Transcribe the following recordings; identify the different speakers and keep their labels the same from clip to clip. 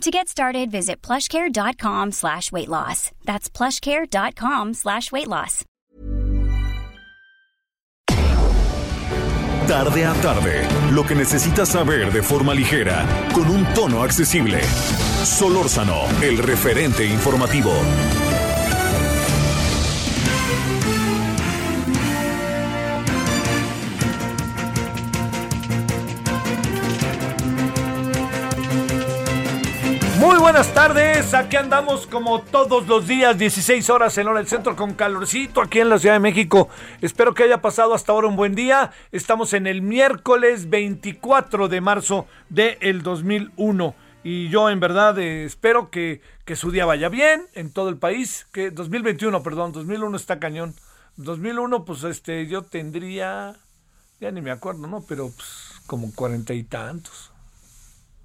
Speaker 1: To get started, visit plushcare.com slash weight loss. That's plushcare.com slash weight loss.
Speaker 2: Tarde a tarde, lo que necesitas saber de forma ligera, con un tono accesible. Solórzano, el referente informativo.
Speaker 3: Muy buenas tardes, aquí andamos como todos los días, 16 horas en hora del centro con calorcito aquí en la Ciudad de México. Espero que haya pasado hasta ahora un buen día. Estamos en el miércoles 24 de marzo del 2001 y yo en verdad eh, espero que, que su día vaya bien en todo el país, que 2021, perdón, 2001 está cañón. 2001 pues este yo tendría, ya ni me acuerdo, ¿no? Pero pues como cuarenta y tantos.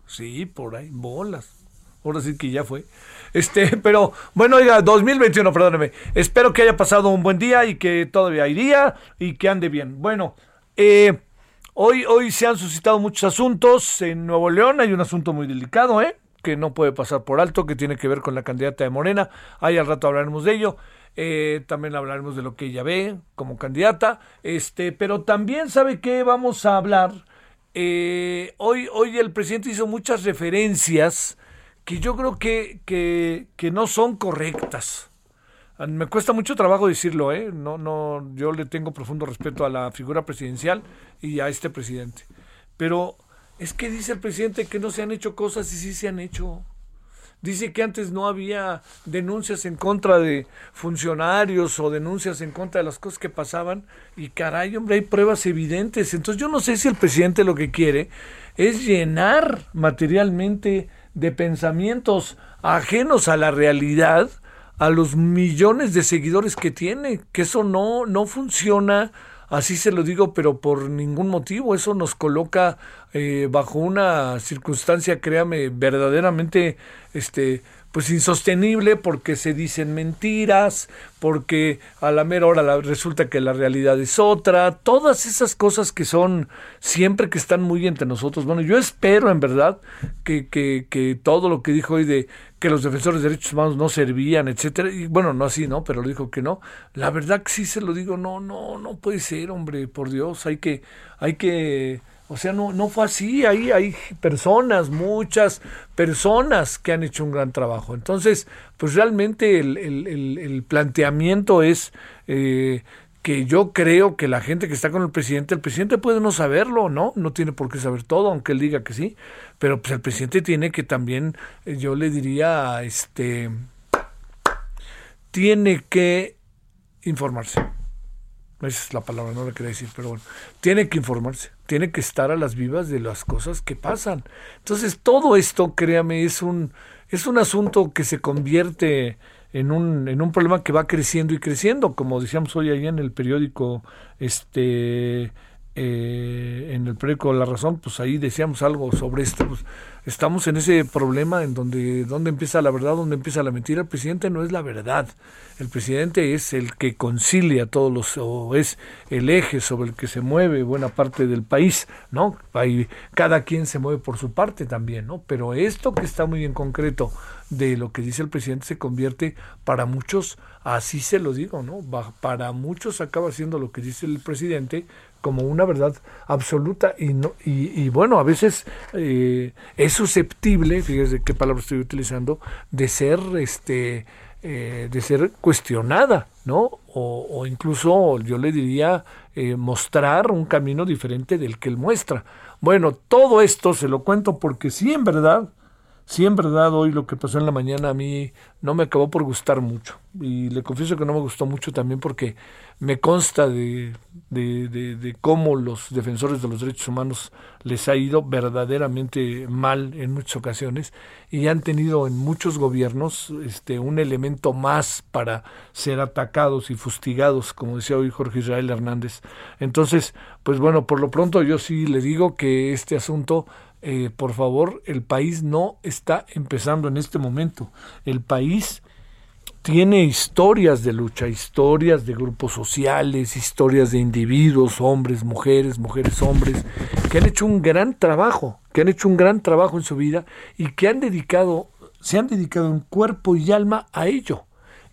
Speaker 3: Sí, por ahí, bolas ahora sí que ya fue. Este, pero bueno, oiga, 2021, perdóneme. Espero que haya pasado un buen día y que todavía iría y que ande bien. Bueno, eh, hoy, hoy se han suscitado muchos asuntos. En Nuevo León hay un asunto muy delicado, ¿eh? que no puede pasar por alto, que tiene que ver con la candidata de Morena. Ahí al rato hablaremos de ello. Eh, también hablaremos de lo que ella ve como candidata. Este, pero también sabe que vamos a hablar. Eh, hoy, hoy el presidente hizo muchas referencias que yo creo que, que, no son correctas. Ah, me cuesta mucho trabajo decirlo, ¿eh? No, no, yo le tengo profundo respeto a la figura presidencial y a este presidente. Pero es que dice el presidente que no se han hecho cosas y sí se han hecho. Dice que antes no había denuncias en contra de funcionarios o denuncias en contra de las cosas que pasaban. Y caray, hombre, hay pruebas evidentes. Entonces yo no sé si el presidente lo que quiere es llenar materialmente de pensamientos ajenos a la realidad a los millones de seguidores que tiene, que eso no, no funciona, así se lo digo, pero por ningún motivo, eso nos coloca eh, bajo una circunstancia, créame, verdaderamente este, pues insostenible porque se dicen mentiras, porque a la mera hora resulta que la realidad es otra, todas esas cosas que son siempre que están muy entre nosotros. Bueno, yo espero en verdad que, que, que todo lo que dijo hoy de que los defensores de derechos humanos no servían, etcétera, y bueno, no así, ¿no? Pero lo dijo que no. La verdad que sí se lo digo, no, no, no puede ser, hombre, por Dios, hay que, hay que o sea, no, no fue así. Hay personas, muchas personas que han hecho un gran trabajo. Entonces, pues realmente el, el, el, planteamiento es eh, que yo creo que la gente que está con el presidente, el presidente puede no saberlo, ¿no? No tiene por qué saber todo, aunque él diga que sí. Pero pues el presidente tiene que también, eh, yo le diría, este, tiene que informarse. Esa es la palabra, no le quería decir, pero bueno, tiene que informarse, tiene que estar a las vivas de las cosas que pasan. Entonces, todo esto, créame, es un, es un asunto que se convierte en un, en un problema que va creciendo y creciendo, como decíamos hoy ahí en el periódico, este, eh, en el periódico La Razón, pues ahí decíamos algo sobre esto, pues estamos en ese problema en donde, donde empieza la verdad, donde empieza la mentira. El presidente no es la verdad. El presidente es el que concilia todos los, o es el eje sobre el que se mueve buena parte del país, ¿no? Hay, cada quien se mueve por su parte también, ¿no? Pero esto que está muy en concreto de lo que dice el presidente se convierte para muchos, así se lo digo, ¿no? Para muchos acaba siendo lo que dice el presidente como una verdad absoluta y no y, bueno a veces eh, es susceptible fíjese qué palabra estoy utilizando de ser este eh, de ser cuestionada no o, incluso yo le diría eh, mostrar un camino diferente del que él muestra bueno todo esto se lo cuento porque sí en verdad Sí, en verdad, hoy lo que pasó en la mañana a mí no me acabó por gustar mucho. Y le confieso que no me gustó mucho también porque me consta de, de, de, cómo los defensores de los derechos humanos les ha ido verdaderamente mal en muchas ocasiones y han tenido en muchos gobiernos este, un elemento más para ser atacados y fustigados, como decía hoy Jorge Israel Hernández. Entonces, pues bueno, por lo pronto yo sí le digo que este asunto eh, por favor, el país no está empezando en este momento. El país tiene historias de lucha, historias de grupos sociales, historias de individuos, hombres, mujeres, mujeres, hombres, que han hecho un gran trabajo, que han hecho un gran trabajo en su vida y que han dedicado, se han dedicado en cuerpo y alma a ello.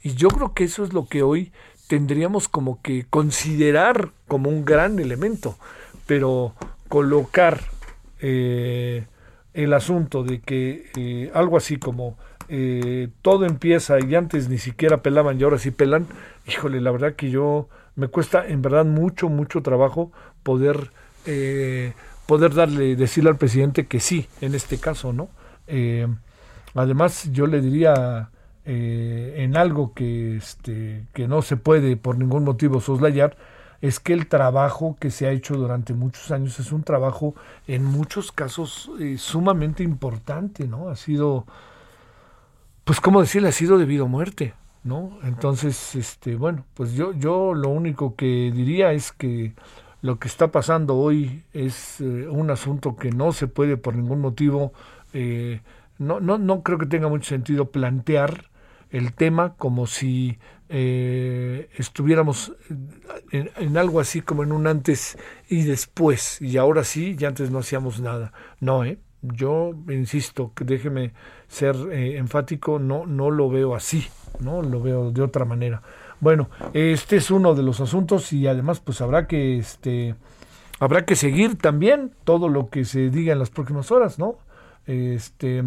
Speaker 3: Y yo creo que eso es lo que hoy tendríamos como que considerar como un gran elemento, pero colocar eh, el asunto de que eh, algo así como eh, todo empieza y antes ni siquiera pelaban y ahora sí pelan, híjole, la verdad que yo me cuesta en verdad mucho, mucho trabajo poder, poder darle, decirle al presidente que sí, en este caso, ¿no? además, yo le diría en algo que, este, que no se puede por ningún motivo soslayar, es que el trabajo que se ha hecho durante muchos años es un trabajo en muchos casos eh, sumamente importante, ¿no? Ha sido, pues cómo decirle, ha sido debido a muerte, ¿no? Entonces, este, bueno, pues yo, yo lo único que diría es que lo que está pasando hoy es eh, un asunto que no se puede por ningún motivo, eh, no, no, no creo que tenga mucho sentido plantear el tema como si eh, estuviéramos en, algo así como en un antes y después, y ahora sí, y antes no hacíamos nada. No, ¿eh? Yo insisto, que déjeme ser eh, enfático, no, no lo veo así, no lo veo de otra manera. Bueno, este es uno de los asuntos y además pues habrá que este habrá que seguir también todo lo que se diga en las próximas horas, ¿no? Este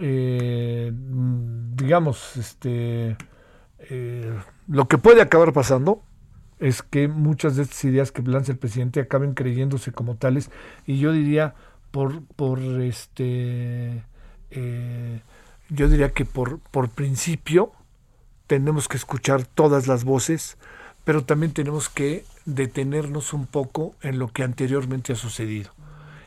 Speaker 3: eh, digamos, este eh, lo que puede acabar pasando es que muchas de estas ideas que lanza el presidente acaben creyéndose como tales y yo diría por este eh, yo diría que por por principio tenemos que escuchar todas las voces pero también tenemos que detenernos un poco en lo que anteriormente ha sucedido.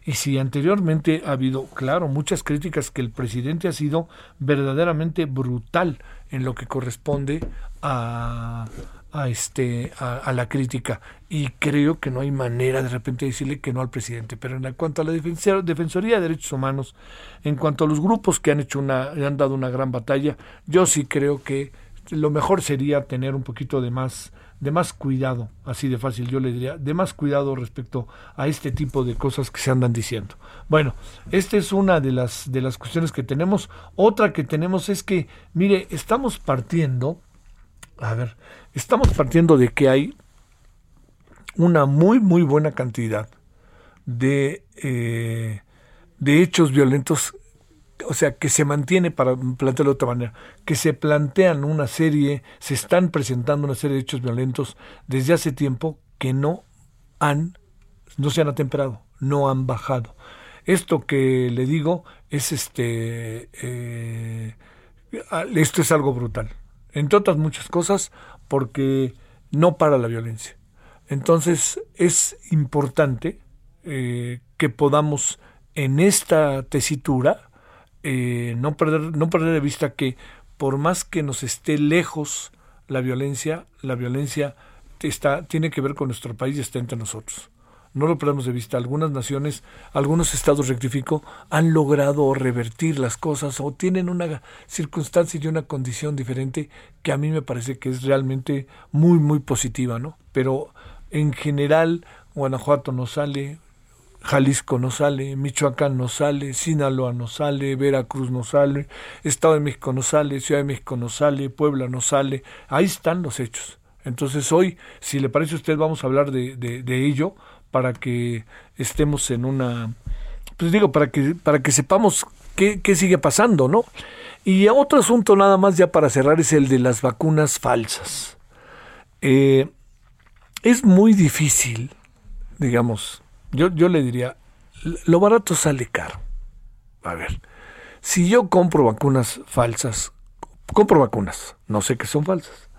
Speaker 3: Y si anteriormente ha habido, claro, muchas críticas que el presidente ha sido verdaderamente brutal en lo que corresponde a, a este a, la crítica y creo que no hay manera de repente decirle que no al presidente pero en cuanto a la defensoría de derechos humanos en cuanto a los grupos que han hecho una han dado una gran batalla yo sí creo que lo mejor sería tener un poquito de más de más cuidado, así de fácil yo le diría, de más cuidado respecto a este tipo de cosas que se andan diciendo. Bueno, esta es una de las de las cuestiones que tenemos. Otra que tenemos es que, mire, estamos partiendo, a ver, estamos partiendo de que hay una muy muy buena cantidad de eh, de hechos violentos o sea, que se mantiene, para plantearlo de otra manera, que se plantean una serie, se están presentando una serie de hechos violentos desde hace tiempo que no han, no se han atemperado, no han bajado. Esto que le digo es este, eh, esto es algo brutal, entre otras muchas cosas, porque no para la violencia. Entonces es importante eh, que podamos en esta tesitura, eh, no, perder, no perder de vista que por más que nos esté lejos la violencia, la violencia está, tiene que ver con nuestro país y está entre nosotros. No lo perdamos de vista. Algunas naciones, algunos estados, rectifico, han logrado revertir las cosas o tienen una circunstancia y una condición diferente que a mí me parece que es realmente muy, muy positiva, ¿no? Pero en general, Guanajuato no sale, Jalisco no sale, Michoacán no sale, Sinaloa no sale, Veracruz no sale, Estado de México no sale, Ciudad de México no sale, Puebla no sale. Ahí están los hechos. Entonces hoy, si le parece a usted, vamos a hablar de, de, ello para que estemos en una, pues digo, para que, para que sepamos qué, qué sigue pasando, ¿no? Y otro asunto nada más ya para cerrar es el de las vacunas falsas. Eh, es muy difícil, digamos, yo, yo le diría, lo barato sale caro. A ver, Si yo compro vacunas falsas, compro vacunas, no sé que son falsas,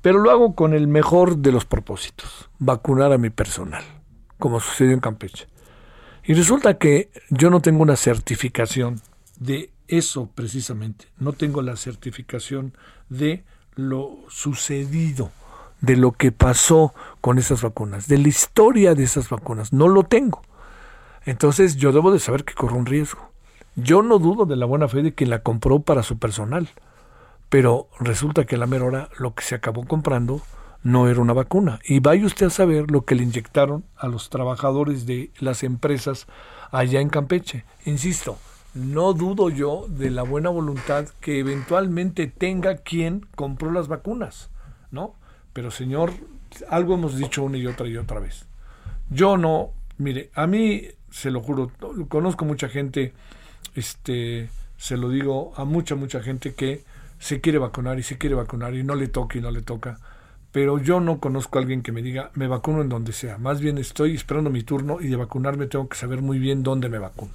Speaker 3: pero lo hago con el mejor de los propósitos, vacunar a mi personal, como sucedió en Campeche. Y resulta que yo no tengo una certificación de eso precisamente, no tengo la certificación de lo sucedido, de lo que pasó con esas vacunas, de la historia de esas vacunas, no lo tengo. Entonces yo debo de saber que corro un riesgo. Yo no dudo de la buena fe de quien la compró para su personal, pero resulta que a la mera hora lo que se acabó comprando no era una vacuna. Y vaya usted a saber lo que le inyectaron a los trabajadores de las empresas allá en Campeche. Insisto, no dudo yo de la buena voluntad que eventualmente tenga quien compró las vacunas, ¿no? Pero señor, algo hemos dicho una y otra y otra vez. Yo no, mire, a mí se lo juro, conozco mucha gente, este, se lo digo a mucha, mucha gente que se quiere vacunar y se quiere vacunar y no le toca y no le toca. Pero yo no conozco a alguien que me diga, me vacuno en donde sea. Más bien estoy esperando mi turno y de vacunarme tengo que saber muy bien dónde me vacuno.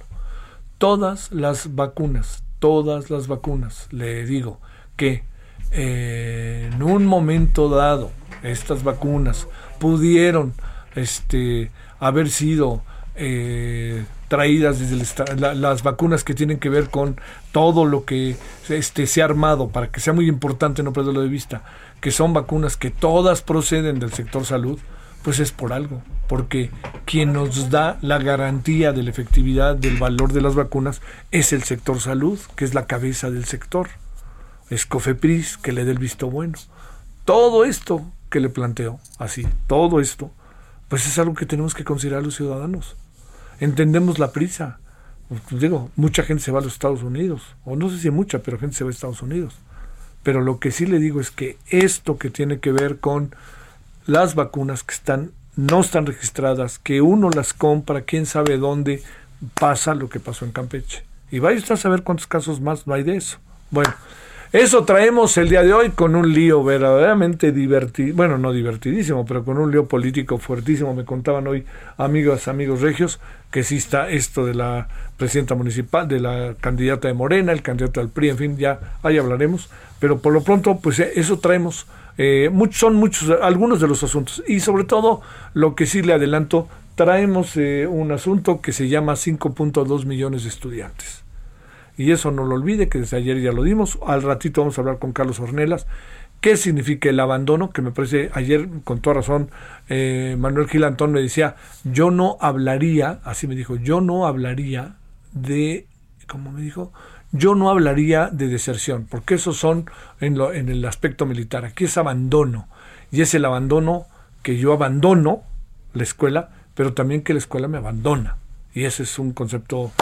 Speaker 3: Todas las vacunas, todas las vacunas, le digo que eh, en un momento dado estas vacunas pudieron este, haber sido eh, traídas desde las vacunas que tienen que ver con todo lo que este, se ha armado para que sea muy importante no perderlo de vista, que son vacunas que todas proceden del sector salud, pues es por algo, porque quien nos da la garantía de la efectividad del valor de las vacunas es el sector salud, que es la cabeza del sector. Es Cofepris que le dé el visto bueno. Todo esto que le planteo, así, todo esto, pues es algo que tenemos que considerar los ciudadanos entendemos la prisa. Digo, mucha gente se va a los Estados Unidos, o no sé si mucha, pero gente se va a Estados Unidos. Pero lo que sí le digo es que esto que tiene que ver con las vacunas que están no están registradas, que uno las compra, quién sabe dónde pasa lo que pasó en Campeche. Y vaya usted a saber cuántos casos más no hay de eso. Bueno, eso traemos el día de hoy con un lío verdaderamente divertido, bueno, no divertidísimo, pero con un lío político fuertísimo. Me contaban hoy amigos, amigos regios, que sí está esto de la presidenta municipal, de la candidata de Morena, el candidato al PRI, en fin, ya ahí hablaremos. Pero por lo pronto, pues eh, eso traemos. Eh, muchos, son muchos, algunos de los asuntos. Y sobre todo, lo que sí le adelanto, traemos eh, un asunto que se llama 5.2 millones de estudiantes y eso no lo olvide, que desde ayer ya lo dimos. Al ratito vamos a hablar con Carlos Ornelas. ¿Qué significa el abandono? Que me parece, ayer con toda razón, eh, Manuel Gilantón me decía, yo no hablaría, así me dijo, yo no hablaría de, ¿cómo me dijo? Yo no hablaría de deserción, porque esos son en, lo, en el aspecto militar. Aquí es abandono. Y es el abandono que yo abandono la escuela, pero también que la escuela me abandona. Y ese es un concepto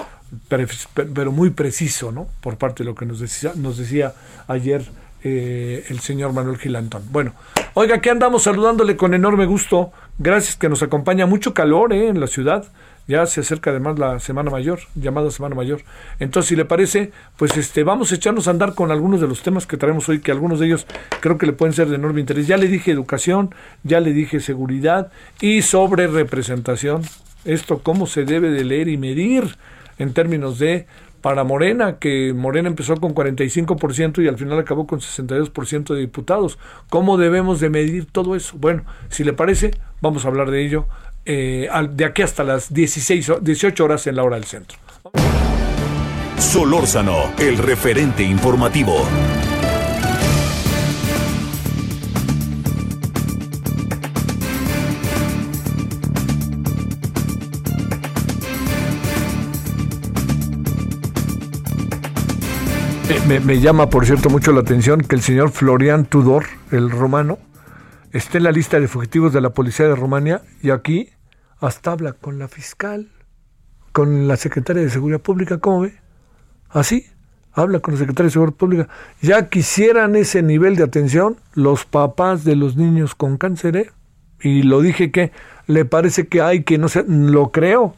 Speaker 3: pero muy preciso, ¿no? Por parte de lo que nos decía, nos decía ayer eh, el señor Manuel Gilantón. Bueno, oiga, aquí andamos saludándole con enorme gusto. Gracias que nos acompaña. Mucho calor ¿eh? en la ciudad. Ya se acerca además la Semana Mayor, llamada Semana Mayor. Entonces, si le parece, pues este vamos a echarnos a andar con algunos de los temas que traemos hoy, que algunos de ellos creo que le pueden ser de enorme interés. Ya le dije educación, ya le dije seguridad y sobre representación. Esto, cómo se debe de leer y medir en términos de para Morena, que Morena empezó con 45% y al final acabó con 62% de diputados. ¿Cómo debemos de medir todo eso? Bueno, si le parece, vamos a hablar de ello eh, de aquí hasta las 16, 18 horas en la hora del centro.
Speaker 2: Solórzano, el referente informativo.
Speaker 3: Me, llama, por cierto, mucho la atención que el señor Florian Tudor, el romano, esté en la lista de fugitivos de la policía de Rumania y aquí hasta habla con la fiscal, con la secretaria de Seguridad Pública, ¿cómo ve? Así, habla con la secretaria de Seguridad Pública. Ya quisieran ese nivel de atención los papás de los niños con cáncer, ¿eh? Y lo dije que le parece que hay que no sé, lo creo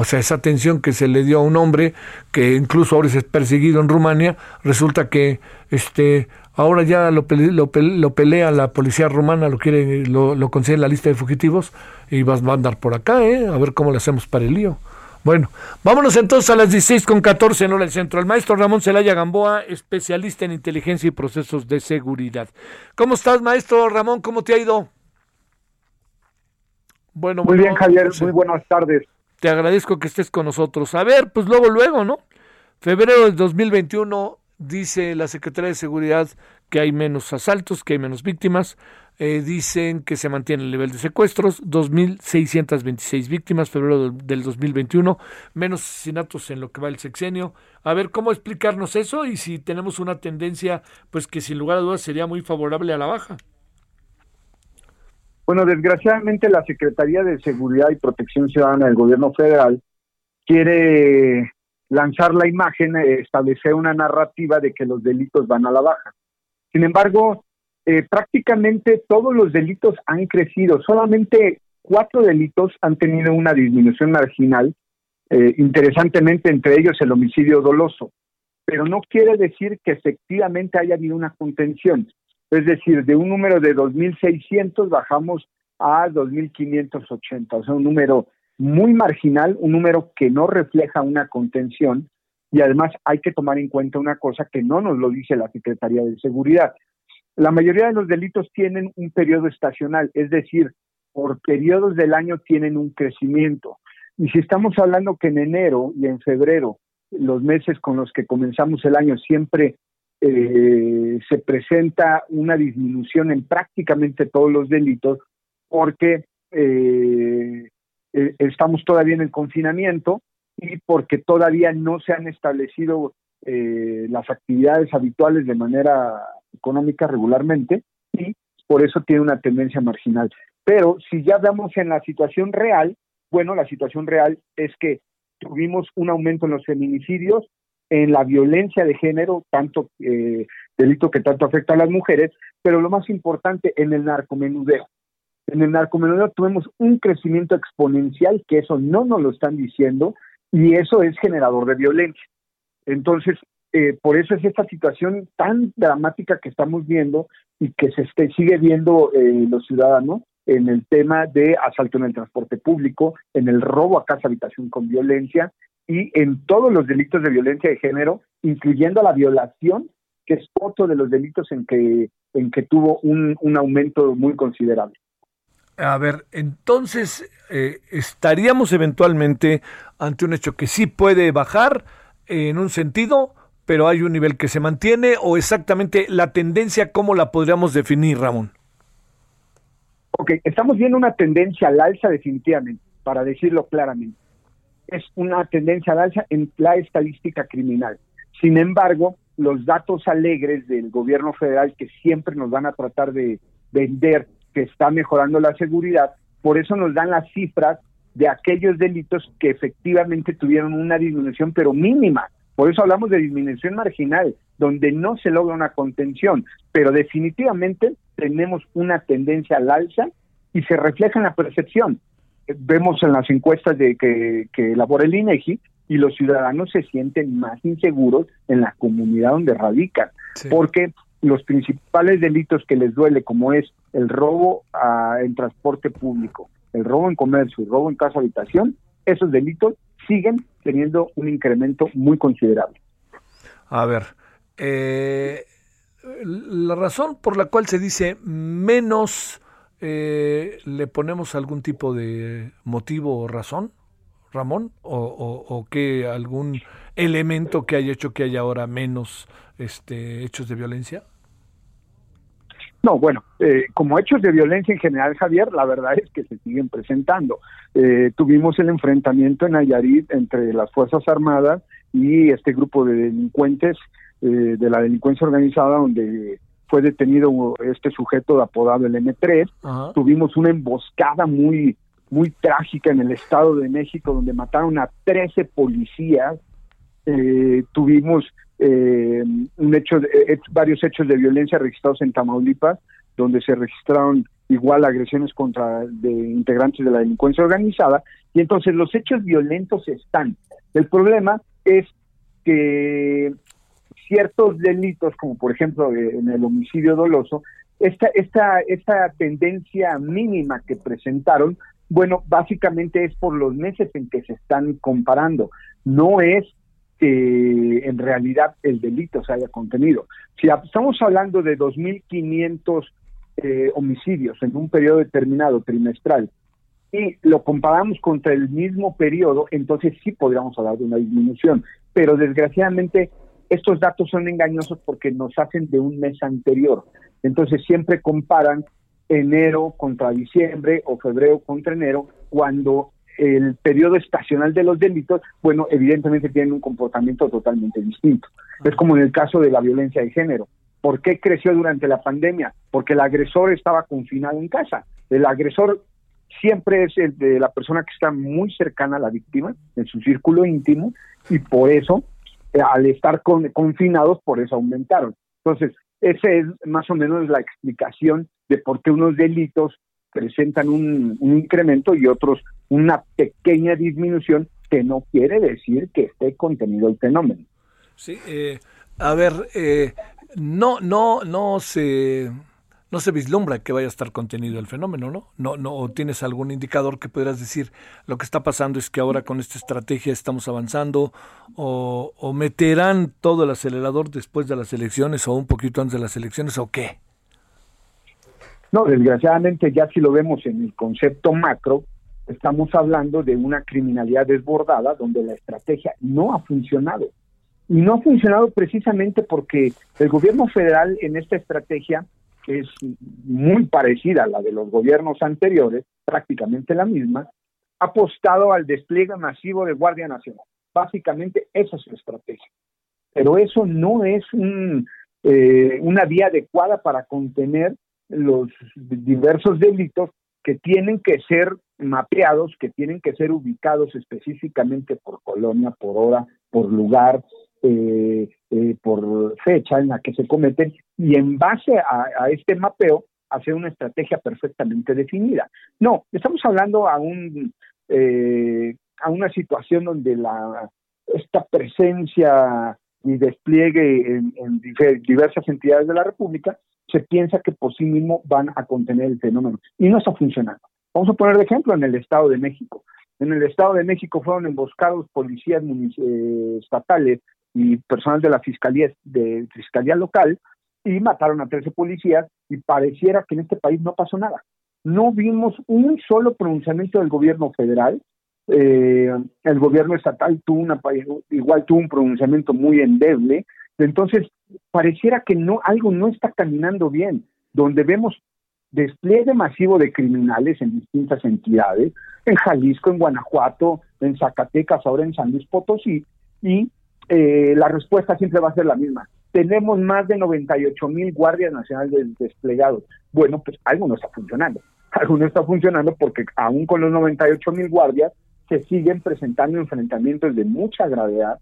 Speaker 3: o sea, esa atención que se le dio a un hombre que incluso ahora es perseguido en Rumania, resulta que este ahora ya lo, lo, pelea la policía rumana, lo quiere, lo, lo consigue en la lista de fugitivos y va, a andar por acá, ¿eh? a ver cómo le hacemos para el lío. Bueno, vámonos entonces a las 16 con 14 en hora del centro. El maestro Ramón Celaya Gamboa, especialista en inteligencia y procesos de seguridad. ¿Cómo estás, maestro Ramón? ¿Cómo te ha ido?
Speaker 4: Bueno, muy bien, Javier. Muy buenas tardes.
Speaker 3: Te agradezco que estés con nosotros. A ver, pues luego, luego, ¿no? Febrero del 2021 dice la Secretaría de Seguridad que hay menos asaltos, que hay menos víctimas. Eh, dicen que se mantiene el nivel de secuestros, 2.626 víctimas, febrero del 2021, menos asesinatos en lo que va el sexenio. A ver, ¿cómo explicarnos eso? Y si tenemos una tendencia, pues que sin lugar a dudas sería muy favorable a la baja.
Speaker 4: Bueno, desgraciadamente la Secretaría de Seguridad y Protección Ciudadana del Gobierno Federal quiere lanzar la imagen, eh, establecer una narrativa de que los delitos van a la baja. Sin embargo, eh, prácticamente todos los delitos han crecido, solamente cuatro delitos han tenido una disminución marginal, eh, interesantemente entre ellos el homicidio doloso, pero no quiere decir que efectivamente haya habido una contención, es decir, de un número de 2.600 bajamos a 2.580, o sea, un número muy marginal, un número que no refleja una contención y además hay que tomar en cuenta una cosa que no nos lo dice la Secretaría de Seguridad. La mayoría de los delitos tienen un periodo estacional, es decir, por periodos del año tienen un crecimiento. Y si estamos hablando que en enero y en febrero, los meses con los que comenzamos el año, siempre eh, se presenta una disminución en prácticamente todos los delitos, porque eh, eh, estamos todavía en el confinamiento y porque todavía no se han establecido las actividades habituales de manera económica regularmente y por eso tiene una tendencia marginal. Pero si ya vemos en la situación real, bueno, la situación real es que tuvimos un aumento en los feminicidios, en la violencia de género, tanto eh, delito que tanto afecta a las mujeres, pero lo más importante, en el narcomenudeo. En el narcomenudeo tuvimos un crecimiento exponencial, que eso no nos lo están diciendo, y eso es generador de violencia. Entonces, eh, por eso es esta situación tan dramática que estamos viendo y que se este, sigue viendo eh, los ciudadanos en el tema de asalto en el transporte público, en el robo a casa habitación con violencia y en todos los delitos de violencia de género, incluyendo la violación, que es otro de los delitos en que, en que tuvo un, aumento muy considerable.
Speaker 3: A ver, entonces, eh, ¿estaríamos eventualmente ante un hecho que sí puede bajar en un sentido, pero hay un nivel que se mantiene o exactamente la tendencia, ¿cómo la podríamos definir, Ramón?
Speaker 4: Ok, estamos viendo una tendencia al alza definitivamente, para decirlo claramente. Es una tendencia al alza en la estadística criminal. Sin embargo, los datos alegres del gobierno federal que siempre nos van a tratar de vender que está mejorando la seguridad, por eso nos dan las cifras de aquellos delitos que efectivamente tuvieron una disminución, pero mínima. Por eso hablamos de disminución marginal, donde no se logra una contención, pero definitivamente tenemos una tendencia al alza y se refleja en la percepción. Vemos en las encuestas de que, elabora el INEGI y los ciudadanos se sienten más inseguros en la comunidad donde radican, porque los principales delitos que les duele, como es el robo en transporte público, el robo en comercio, el robo en casa habitación, esos delitos siguen teniendo un incremento muy considerable.
Speaker 3: A ver, eh, la razón por la cual se dice menos, eh, ¿le ponemos algún tipo de motivo o razón, Ramón? ¿O, o, que algún elemento que haya hecho que haya ahora menos este, hechos de violencia?
Speaker 4: No, bueno, eh, como hechos de violencia en general, Javier, la verdad es que se siguen presentando. Eh, tuvimos el enfrentamiento en Nayarit entre las Fuerzas Armadas y este grupo de delincuentes eh, de la delincuencia organizada, donde fue detenido este sujeto apodado el M3. Tuvimos una emboscada muy, muy trágica en el Estado de México, donde mataron a 13 policías. tuvimos eh, un hecho de, varios hechos de violencia registrados en Tamaulipas, donde se registraron igual agresiones contra de integrantes de la delincuencia organizada, y entonces los hechos violentos están. El problema es que ciertos delitos, como por ejemplo eh, en el homicidio doloso, esta, esta, esta tendencia mínima que presentaron Bueno, básicamente es por los meses en que se están comparando, no es que en realidad el delito se haya contenido. Si estamos hablando de 2.500 eh, homicidios en un periodo determinado trimestral y lo comparamos contra el mismo periodo, entonces sí podríamos hablar de una disminución. Pero desgraciadamente estos datos son engañosos porque nos hacen de un mes anterior. Entonces siempre comparan enero contra diciembre o febrero contra enero, cuando el periodo estacional de los delitos, bueno, evidentemente tienen un comportamiento totalmente distinto. Es como en el caso de la violencia de género. ¿Por qué creció durante la pandemia? Porque el agresor estaba confinado en casa. El agresor siempre es el de la persona que está muy cercana a la víctima, en su círculo íntimo, y por eso, eh, al estar confinados, por eso aumentaron. Entonces, esa es más o menos la explicación de por qué unos delitos presentan un, incremento y otros una pequeña disminución, que no quiere decir que esté contenido el fenómeno.
Speaker 3: Sí, eh, a ver, eh, no, no, no se no se vislumbra que vaya a estar contenido el fenómeno, ¿no? No, no, tienes algún indicador que pudieras decir lo que está pasando es que ahora con esta estrategia estamos avanzando o, o meterán todo el acelerador después de las elecciones o un poquito antes de las elecciones o qué?
Speaker 4: No, desgraciadamente ya si lo vemos en el concepto macro, estamos hablando de una criminalidad desbordada donde la estrategia no ha funcionado. Y no ha funcionado precisamente porque el gobierno federal en esta estrategia es muy parecida a la de los gobiernos anteriores, prácticamente la misma, ha apostado al despliegue masivo de Guardia Nacional. Básicamente esa es su estrategia. Pero eso no es eh, una vía adecuada para contener los diversos delitos que tienen que ser mapeados, que tienen que ser ubicados específicamente por colonia, por hora, por lugar, eh, eh, por fecha en la que se cometen y en base a, este mapeo hacer una estrategia perfectamente definida. No, estamos hablando a un eh, a una situación donde la esta presencia y despliegue en, en, diversas entidades de la República se piensa que por sí mismo van a contener el fenómeno y no está funcionando. Vamos a poner de ejemplo en el Estado de México. En el Estado de México fueron emboscados policías estatales y personal de la fiscalía de fiscalía local y mataron a 13 policías y pareciera que en este país no pasó nada. No vimos un solo pronunciamiento del gobierno federal. Eh, el gobierno estatal tuvo una, igual tuvo un pronunciamiento muy endeble. Entonces, pareciera que no algo no está caminando bien, donde vemos despliegue masivo de criminales en distintas entidades, en Jalisco, en Guanajuato, en Zacatecas, ahora en San Luis Potosí, y eh, la respuesta siempre va a ser la misma. Tenemos más de 98 mil guardias nacionales desplegados. Bueno, pues algo no está funcionando. Algo no está funcionando porque aún con los 98 mil guardias se siguen presentando enfrentamientos de mucha gravedad,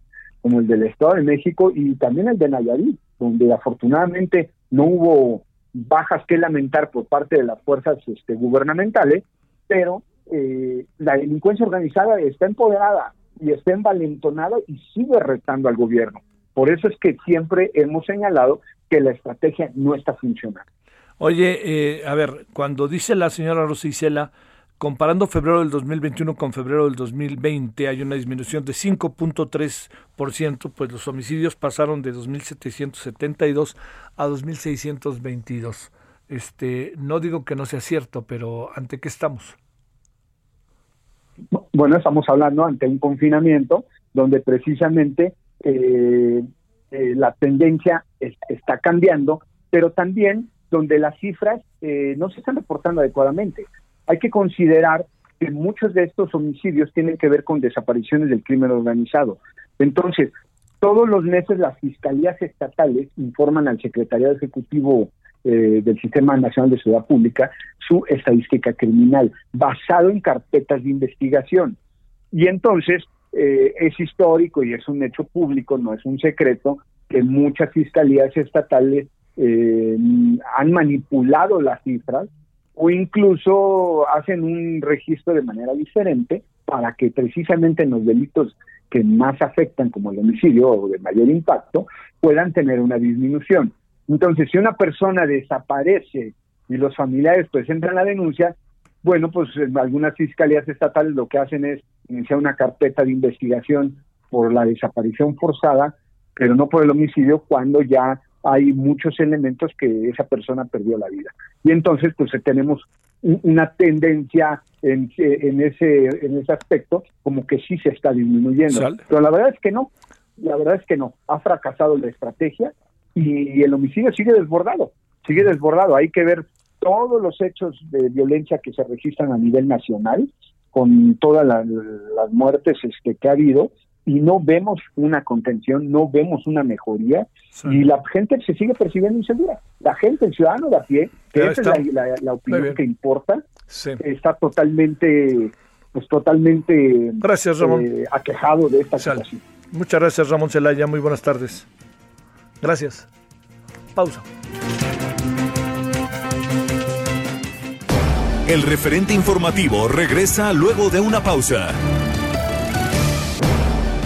Speaker 4: como el del Estado de México y también el de Nayarit, donde afortunadamente no hubo bajas que lamentar por parte de las fuerzas este, gubernamentales, pero eh, la delincuencia organizada está empoderada, y está envalentonado y sigue retando al gobierno. Por eso es que siempre hemos señalado que la estrategia no está funcionando.
Speaker 3: Oye, eh, a ver, cuando dice la señora Rosicela, comparando febrero del 2021 con febrero del 2020 hay una disminución de 5.3%, pues los homicidios pasaron de 2.772 a 2.622. Este, no digo que no sea cierto, pero ¿ante qué estamos?
Speaker 4: Bueno, estamos hablando ante un confinamiento donde precisamente eh, eh, la tendencia está cambiando, pero también donde las cifras eh, no se están reportando adecuadamente. Hay que considerar que muchos de estos homicidios tienen que ver con desapariciones del crimen organizado. Entonces, todos los meses las fiscalías estatales informan al Secretariado Ejecutivo eh, del Sistema Nacional de Ciudad Pública su estadística criminal, basado en carpetas de investigación. Y entonces eh, es histórico y es un hecho público, no es un secreto, que muchas fiscalías estatales eh, han manipulado las cifras o incluso hacen un registro de manera diferente para que precisamente en los delitos que más afectan, como el homicidio o de mayor impacto, puedan tener una disminución. Entonces, si una persona desaparece y los familiares presentan la denuncia, Bueno, pues algunas fiscalías estatales lo que hacen es iniciar una carpeta de investigación por la desaparición forzada, pero no por el homicidio cuando ya hay muchos elementos que esa persona perdió la vida. Y entonces, pues tenemos una tendencia en, en, ese en ese aspecto como que sí se está disminuyendo. Pero la verdad es que no, la verdad es que no. Ha fracasado la estrategia y el homicidio sigue desbordado, sigue desbordado. Hay que ver todos los hechos de violencia que se registran a nivel nacional, con todas las muertes este, que ha habido, y no vemos una contención, no vemos una mejoría, y la gente se sigue percibiendo insegura. La gente, el ciudadano de a pie, que esa es la, opinión que importa, está totalmente, pues totalmente
Speaker 3: gracias, Ramón.
Speaker 4: Eh, aquejado de esta situación.
Speaker 3: Muchas gracias, Ramón Celaya. Muy buenas tardes. Gracias. Pausa.
Speaker 2: El referente informativo regresa luego de una pausa.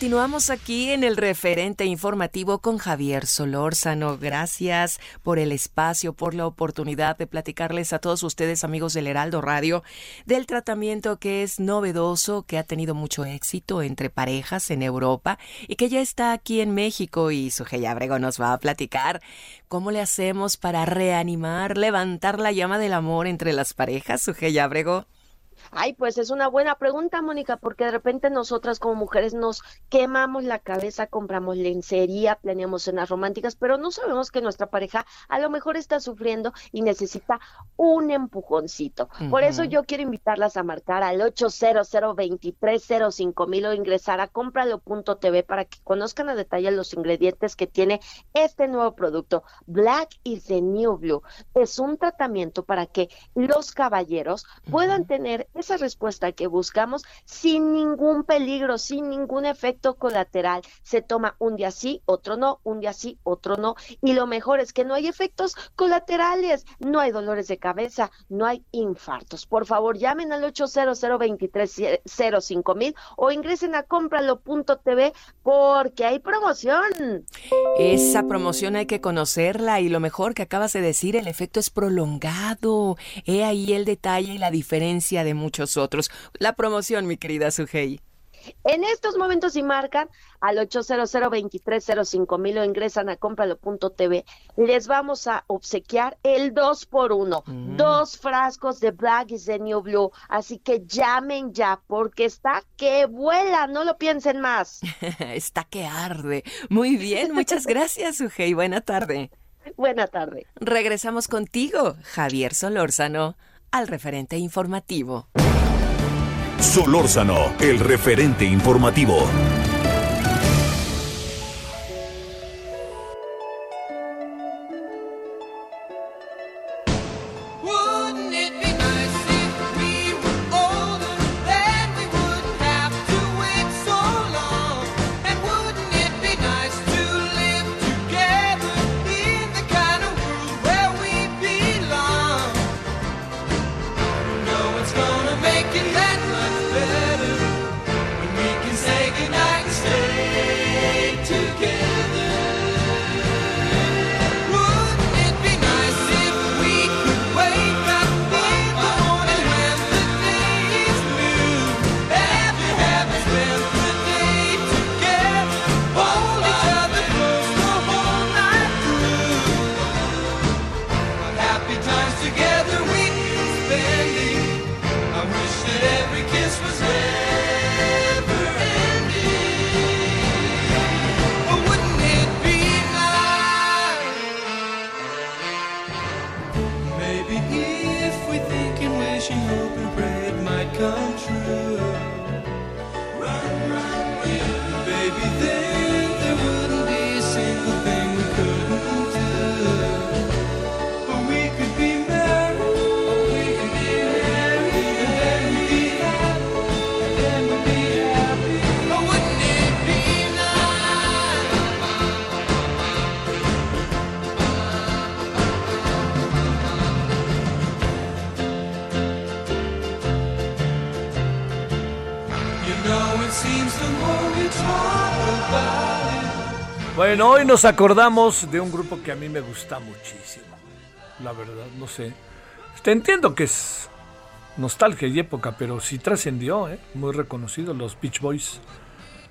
Speaker 5: Continuamos aquí en el referente informativo con Javier Solórzano. Gracias por el espacio, por la oportunidad de platicarles a todos ustedes, amigos del Heraldo Radio, del tratamiento que es novedoso, que ha tenido mucho éxito entre parejas en Europa y que ya está aquí en México. Y Sujei Abrego nos va a platicar cómo le hacemos para reanimar, levantar la llama del amor entre las parejas. Sujei Abrego.
Speaker 6: Ay, pues es una buena pregunta, Mónica, porque de repente nosotras como mujeres nos quemamos la cabeza, compramos lencería, planeamos cenas románticas, pero no sabemos que nuestra pareja a lo mejor está sufriendo y necesita un empujoncito. Por eso yo quiero invitarlas a marcar al 800 mil o ingresar a cómpralo.tv para que conozcan a detalle los ingredientes que tiene este nuevo producto. Black is the New Blue. Es un tratamiento para que los caballeros puedan tener esa respuesta que buscamos sin ningún peligro, sin ningún efecto colateral. Se toma un día sí, otro no, un día sí, otro no. Y lo mejor es que no hay efectos colaterales, no hay dolores de cabeza, no hay infartos. Por favor, llamen al 800 mil o ingresen a cómpralo.tv porque hay promoción.
Speaker 5: Esa promoción hay que conocerla y lo mejor que acabas de decir, el efecto es prolongado. He ahí el detalle y la diferencia de muchos otros. La promoción, mi querida Sujei.
Speaker 6: En estos momentos, si marcan al 800 mil o ingresan a cómpralo.tv, les vamos a obsequiar el 2 por 1 mm. dos frascos de Black is the New Blue. Así que llamen ya, porque está que vuela, no lo piensen más.
Speaker 5: está que arde. Muy bien, muchas gracias, Sujei. Buena tarde.
Speaker 6: Buena tarde.
Speaker 5: Regresamos contigo, Javier Solórzano al referente informativo.
Speaker 2: Solórzano, el referente informativo.
Speaker 3: Hoy nos acordamos de un grupo que a mí me gusta muchísimo. La verdad, no sé. Te entiendo que es nostalgia y época, pero sí trascendió, ¿eh? muy reconocido, los Beach Boys,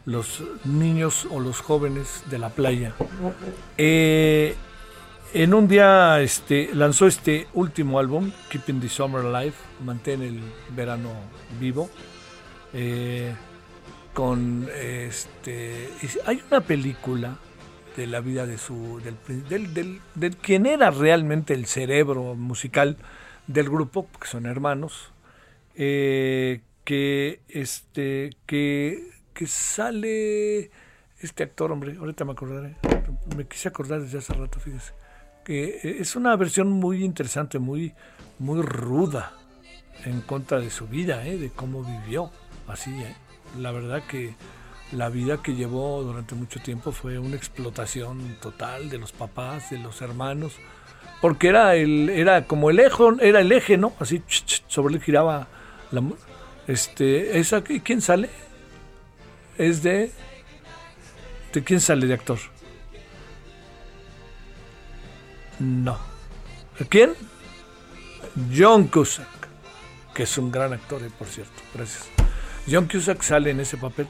Speaker 3: los niños o los jóvenes de la playa. Eh, en un día este, lanzó este último álbum, Keeping the Summer Alive, mantén el verano vivo. Eh, con este hay una película de la vida de su del, del, del, quien era realmente el cerebro musical del grupo que son hermanos eh, que este que, que sale este actor hombre ahorita me acordaré me quise acordar desde hace rato fíjese que es una versión muy interesante muy muy ruda en contra de su vida ¿eh? de cómo vivió así ¿eh? la verdad que la vida que llevó durante mucho tiempo fue una explotación total de los papás, de los hermanos, porque era el era como el eje, era el eje, ¿no? Así sobre él giraba la este esa quién sale? Es de ¿De quién sale de actor? No. ¿De quién? John Cusack, que es un gran actor, eh, por cierto. Gracias. John Cusack sale en ese papel.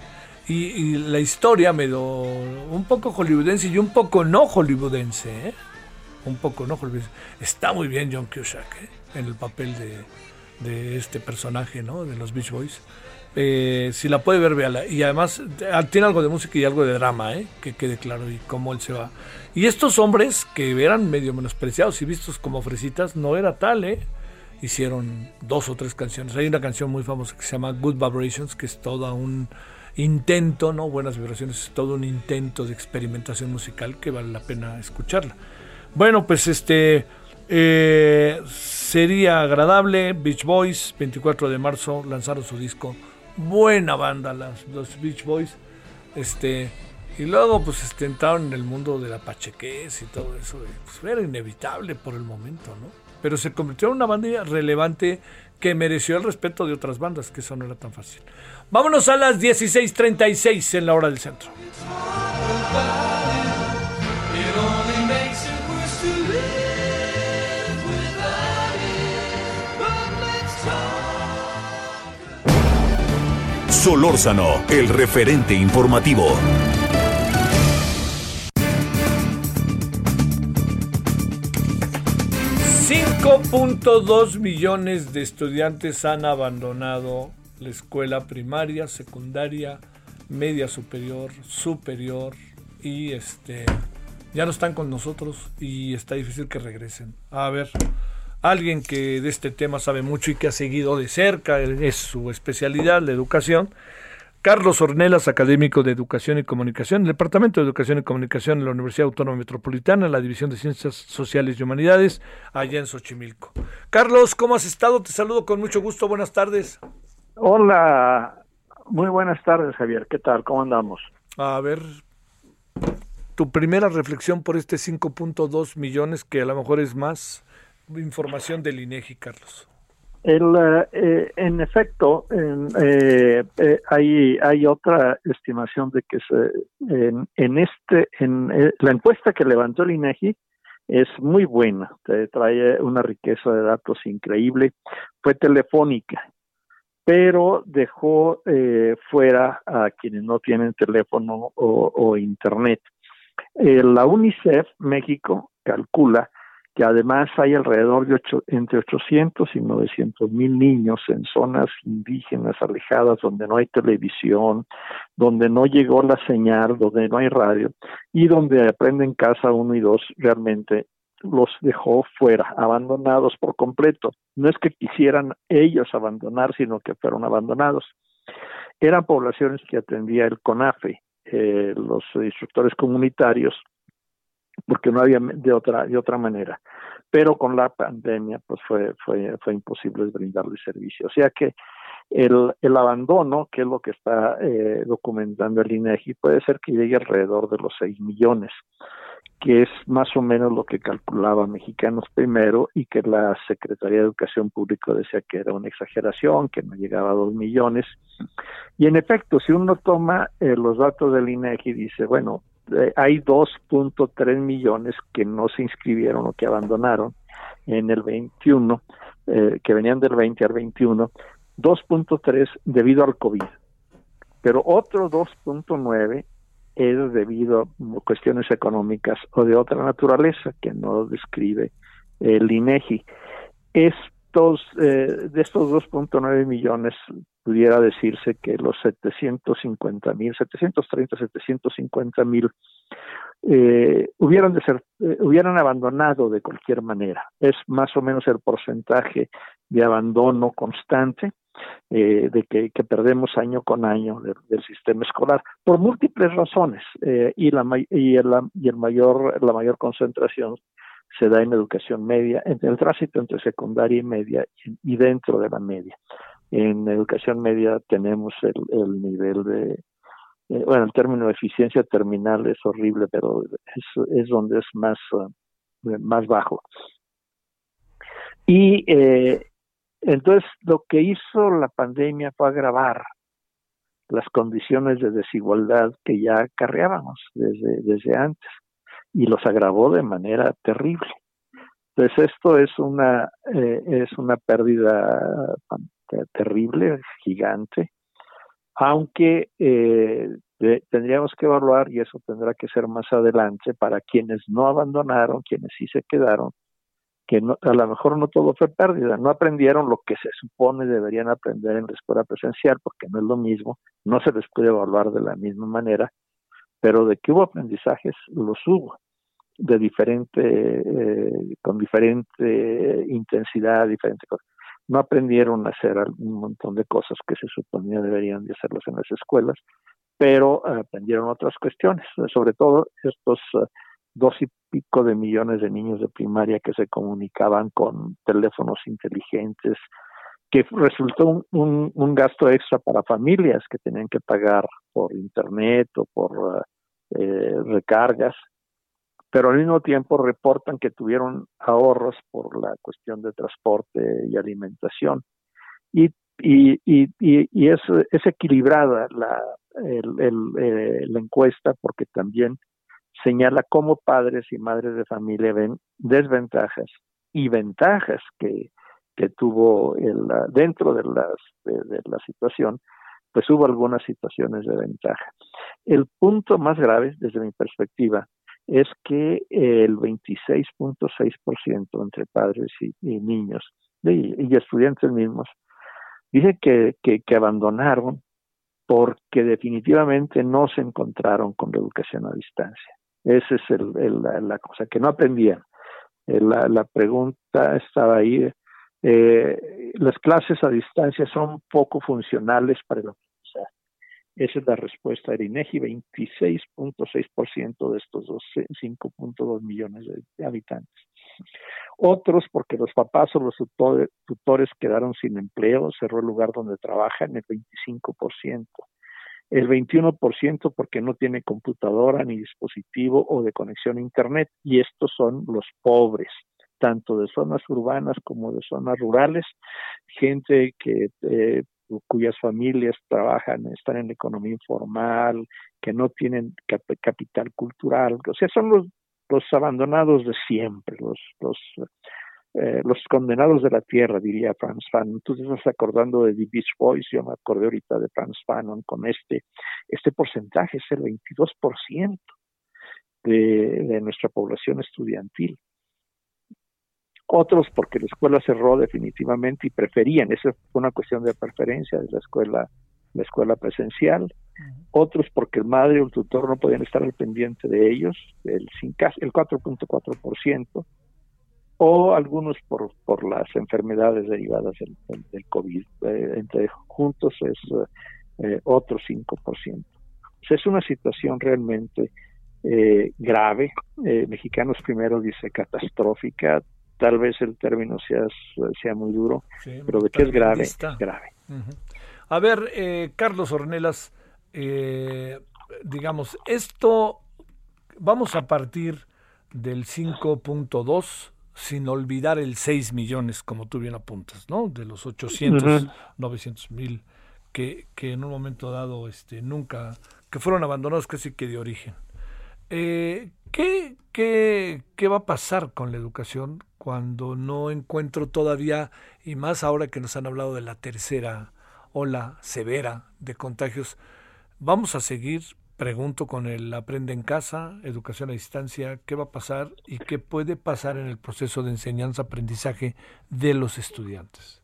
Speaker 3: Y, la historia me dio un poco hollywoodense y un poco no hollywoodense. ¿eh? Un poco no hollywoodense. Está muy bien John Cusack ¿eh? en el papel de, este personaje, ¿no? De los Beach Boys. Eh, si la puede ver, véala. Y además tiene algo de música y algo de drama, ¿eh? que quede claro y cómo él se va. Y estos hombres que eran medio menospreciados y vistos como fresitas, no era tal, ¿eh? Hicieron dos o tres canciones. Hay una canción muy famosa que se llama Good Vibrations, que es toda un intento, ¿no? Buenas vibraciones, es todo un intento de experimentación musical que vale la pena escucharla. Bueno, pues este eh, sería agradable. Beach Boys, 24 de marzo, lanzaron su disco. Buena banda las, los Beach Boys. Este, y luego pues este, entraron en el mundo de la pachequez y todo eso. Pues era inevitable por el momento, ¿no? Pero se convirtió en una banda relevante que mereció el respeto de otras bandas, que eso no era tan fácil. Vámonos a las 16:36 en la hora del centro.
Speaker 2: Solórzano, el referente informativo.
Speaker 3: 5.2 millones de estudiantes han abandonado la escuela primaria, secundaria, media superior, superior y este ya no están con nosotros y está difícil que regresen. A ver, alguien que de este tema sabe mucho y que ha seguido de cerca, es su especialidad, la educación. Carlos Ornelas, académico de Educación y Comunicación, el Departamento de Educación y Comunicación de la Universidad Autónoma Metropolitana, la División de Ciencias Sociales y Humanidades, allá en Xochimilco. Carlos, ¿cómo has estado? Te saludo con mucho gusto. Buenas tardes.
Speaker 7: Hola, muy buenas tardes, Javier. ¿Qué tal? ¿Cómo andamos?
Speaker 3: A ver, tu primera reflexión por este 5.2 millones, que a lo mejor es más información del INEGI, Carlos.
Speaker 7: El, eh, en efecto, eh, eh, hay, hay otra estimación de que se, en, en, este, en la encuesta que levantó el INEGI es muy buena, te trae una riqueza de datos increíble, fue telefónica pero dejó eh, fuera a quienes no tienen teléfono o, internet. Eh, la UNICEF México calcula que además hay alrededor de ocho, entre 800 y 900 mil niños en zonas indígenas alejadas donde no hay televisión, donde no llegó la señal, donde no hay radio y donde aprenden casa uno y dos realmente los dejó fuera, abandonados por completo. No es que quisieran ellos abandonar, sino que fueron abandonados. Eran poblaciones que atendía el CONAFE, eh, los instructores comunitarios, porque no había de otra de otra manera. Pero con la pandemia, pues fue fue fue imposible brindarle servicio. O sea que el, el abandono, que es lo que está eh, documentando el INEGI, puede ser que llegue alrededor de los 6 millones que es más o menos lo que calculaba Mexicanos primero y que la Secretaría de Educación Pública decía que era una exageración, que no llegaba a dos millones. Y en efecto, si uno toma eh, los datos del INEGI, dice, bueno, eh, hay 2.3 millones que no se inscribieron o que abandonaron en el 21, eh, que venían del 20 al 21, 2.3 debido al COVID, pero otro 2.9 es debido a cuestiones económicas o de otra naturaleza que no describe el INEGI. Estos, eh, de estos 2.9 millones, pudiera decirse que los 750 mil, 730, 750 mil eh, hubieran de ser, eh, hubieran abandonado de cualquier manera. Es más o menos el porcentaje de abandono constante eh, de que, perdemos año con año del sistema escolar por múltiples razones eh, y la y el, y el mayor la mayor concentración se da en educación media, en el tránsito entre secundaria y media y, dentro de la media. En educación media tenemos el, el nivel de, eh, bueno, el término de eficiencia terminal es horrible, pero es, es donde es más, más bajo. Y eh, entonces, lo que hizo la pandemia fue agravar las condiciones de desigualdad que ya acarreábamos desde, desde antes y los agravó de manera terrible. Entonces esto es una eh, es una pérdida terrible, gigante, aunque eh, tendríamos que evaluar y eso tendrá que ser más adelante para quienes no abandonaron, quienes sí se quedaron, que a lo mejor no todo fue pérdida, no aprendieron lo que se supone deberían aprender en la escuela presencial, porque no es lo mismo, no se les puede evaluar de la misma manera, pero de que hubo aprendizajes, los hubo, de diferente, eh, con diferente intensidad, diferente. No aprendieron a hacer un montón de cosas que se suponía deberían de hacerlas en las escuelas, pero aprendieron otras cuestiones, sobre todo estos dos y pico de millones de niños de primaria que se comunicaban con teléfonos inteligentes, que resultó un, un, gasto extra para familias que tenían que pagar por internet o por eh, recargas, pero al mismo tiempo reportan que tuvieron ahorros por la cuestión de transporte y alimentación. Y, y, y, y es, es equilibrada la, eh, la encuesta porque también señala cómo padres y madres de familia ven desventajas y ventajas que, que tuvo dentro de, las, de, la situación, pues hubo algunas situaciones de ventaja. El punto más grave, desde mi perspectiva, es que el 26.6% entre padres y, niños y, estudiantes mismos dice que, que, que, abandonaron porque definitivamente no se encontraron con la educación a distancia. Esa es el, la, cosa, que no aprendían. Eh, la, la pregunta estaba ahí. Eh, las clases a distancia son poco funcionales para el aprendizaje. Esa es la respuesta del INEGI, 26.6% de estos 5.2 millones de, habitantes. Otros porque los papás o los tutores, quedaron sin empleo, cerró el lugar donde trabajan el 25% el 21% porque no tiene computadora ni dispositivo o de conexión a Internet, y estos son los pobres, tanto de zonas urbanas como de zonas rurales, gente que eh, cuyas familias trabajan, están en la economía informal, que no tienen capital cultural, o sea, son los, los abandonados de siempre, los, los eh, condenados de la tierra, diría Franz Fanon. Tú te estás acordando de The Beach Boys, yo me acordé ahorita de Franz Fanon con este, este porcentaje, es el 22% de, de nuestra población estudiantil. Otros porque la escuela cerró definitivamente y preferían, esa fue una cuestión de preferencia de la escuela, la escuela presencial. Otros porque el madre o el tutor no podían estar al pendiente de ellos, el, el 4.4% o algunos por, por las enfermedades derivadas del, del, COVID. Eh, entre juntos es eh, otro 5%. O sea, es una situación realmente eh, grave. Mexicanos primero dice catastrófica. Tal vez el término sea, sea muy duro, pero de que es grave, grave.
Speaker 3: A ver, Carlos Ornelas, digamos, esto vamos a partir del 5.2 sin olvidar el 6 millones, como tú bien apuntas, ¿no? De los 800, 900 mil que, que en un momento dado este, nunca, que fueron abandonados casi que de origen. Eh, ¿qué, qué, qué va a pasar con la educación cuando no encuentro todavía, y más ahora que nos han hablado de la tercera ola severa de contagios, vamos a seguir, pregunto con el Aprende en casa, educación a distancia, qué va a pasar y qué puede pasar en el proceso de enseñanza-aprendizaje de los estudiantes.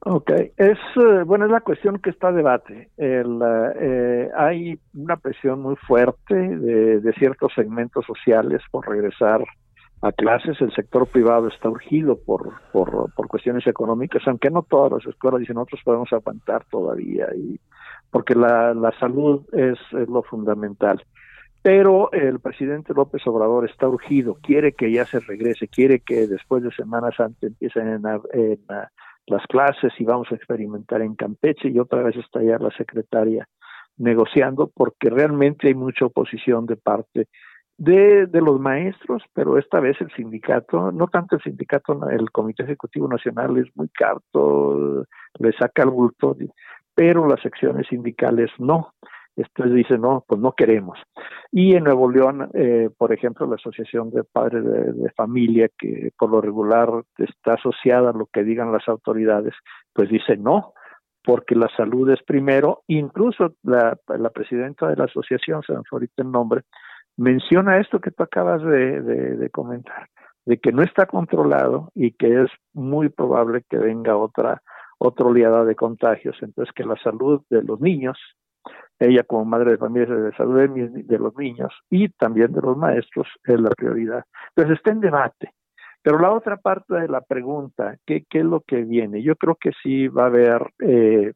Speaker 7: Ok, es eh, bueno es la cuestión que está a debate. El, eh, hay una presión muy fuerte de, ciertos segmentos sociales por regresar a clases. El sector privado está urgido por, por, por cuestiones económicas, aunque no todas las escuelas dicen nosotros podemos aguantar todavía y porque la, la salud es, lo fundamental pero el presidente López Obrador está urgido, quiere que ya se regrese, quiere que después de Semana Santa empiecen en, en, las clases y vamos a experimentar en Campeche y otra vez está ya la secretaria negociando porque realmente hay mucha oposición de parte de, de los maestros, pero esta vez el sindicato, no tanto el sindicato, el Comité Ejecutivo Nacional es muy carto, le saca el bulto, pero las secciones sindicales no. Entonces dice, no, pues no queremos. Y en Nuevo León, eh, por ejemplo, la Asociación de Padres de, Familia, que por lo regular está asociada a lo que digan las autoridades, pues dice no, porque la salud es primero. Incluso la, la presidenta de la asociación, se me fue ahorita el nombre, menciona esto que tú acabas de, de, de comentar, de que no está controlado y que es muy probable que venga otra otra oleada de contagios. Entonces, que la salud de los niños ella como madre de familia de salud de, los niños y también de los maestros es la prioridad. Entonces está en debate. Pero la otra parte de la pregunta, ¿qué, qué es lo que viene? Yo creo que sí va a haber eh,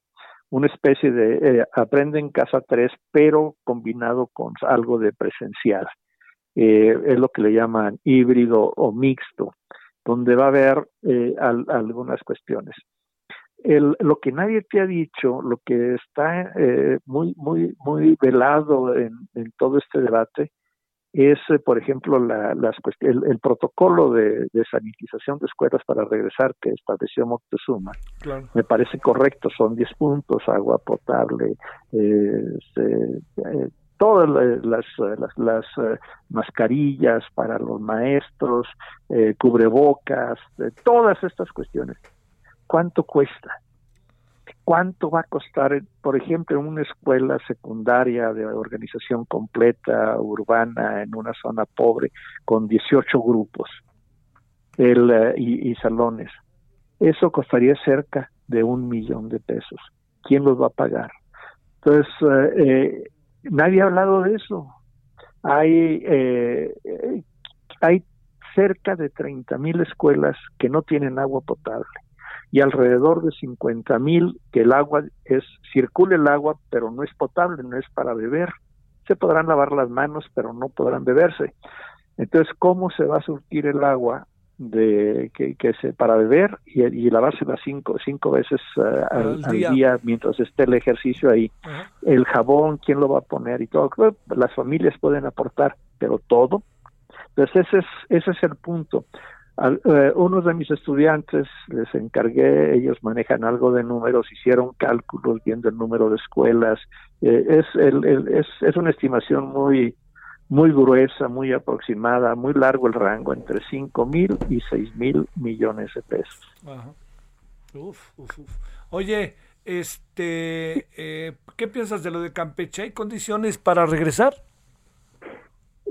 Speaker 7: una especie de eh, aprende en casa tres, pero combinado con algo de presencial. Eh, es lo que le llaman híbrido o mixto, donde va a haber eh, al, algunas cuestiones el, lo que nadie te ha dicho, lo que está eh, muy, muy, muy velado en, en todo este debate, es, eh, por ejemplo, la, las, el, el, protocolo de, de, sanitización de escuelas para regresar que estableció Moctezuma. Claro. Me parece correcto, son 10 puntos, agua potable, eh, eh, todas las, las, las uh, mascarillas para los maestros, eh, cubrebocas, todas estas cuestiones cuánto cuesta, cuánto va a costar, por ejemplo, en una escuela secundaria de organización completa, urbana, en una zona pobre, con 18 grupos el, uh, y, salones. Eso costaría cerca de un millón de pesos. ¿Quién los va a pagar? Entonces, uh, eh, nadie ha hablado de eso. Hay, eh, hay cerca de 30 mil escuelas que no tienen agua potable y alrededor de 50 mil que el agua es, circule el agua, pero no es potable, no es para beber. Se podrán lavar las manos, pero no podrán beberse. Entonces, ¿cómo se va a surtir el agua de que, que se para beber y, y lavársela cinco cinco veces uh, al, al, día. mientras esté el ejercicio ahí uh -huh. el jabón quién lo va a poner y todo las familias pueden aportar pero todo entonces ese es ese es el punto al, eh, unos de mis estudiantes les encargué, ellos manejan algo de números, hicieron cálculos viendo el número de escuelas. Eh, es, el, es, es una estimación muy, muy gruesa, muy aproximada, muy largo el rango, entre 5 mil y 6 mil millones de pesos.
Speaker 3: Uf, uf, uf. Oye, este, eh, ¿qué piensas de lo de Campeche? ¿Hay condiciones para regresar?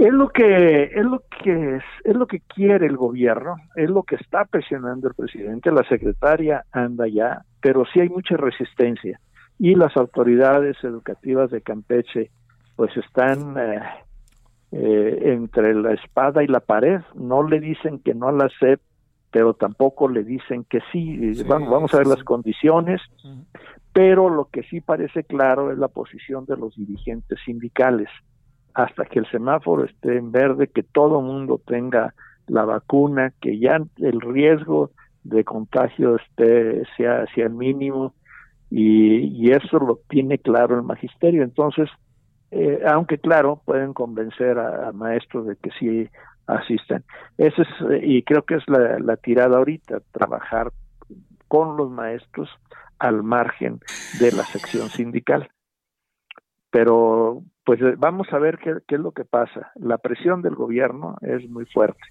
Speaker 7: Es lo que es lo que es, es lo que quiere el gobierno, es lo que está presionando el presidente, la secretaria anda ya, pero sí hay mucha resistencia. Y las autoridades educativas de Campeche pues están eh, eh, entre la espada y la pared, no le dicen que no a la SEP, pero tampoco le dicen que sí, sí vamos, vamos a ver sí, las condiciones, pero lo que sí parece claro es la posición de los dirigentes sindicales hasta que el semáforo esté en verde, que todo el mundo tenga la vacuna, que ya el riesgo de contagio esté sea, sea mínimo y, eso lo tiene claro el magisterio. Entonces, eh, aunque claro, pueden convencer a, maestros de que sí asistan. Eso es, y creo que es la tirada ahorita, trabajar con los maestros al margen de la sección sindical. Pero pues vamos a ver qué, es lo que pasa. La presión del gobierno es muy fuerte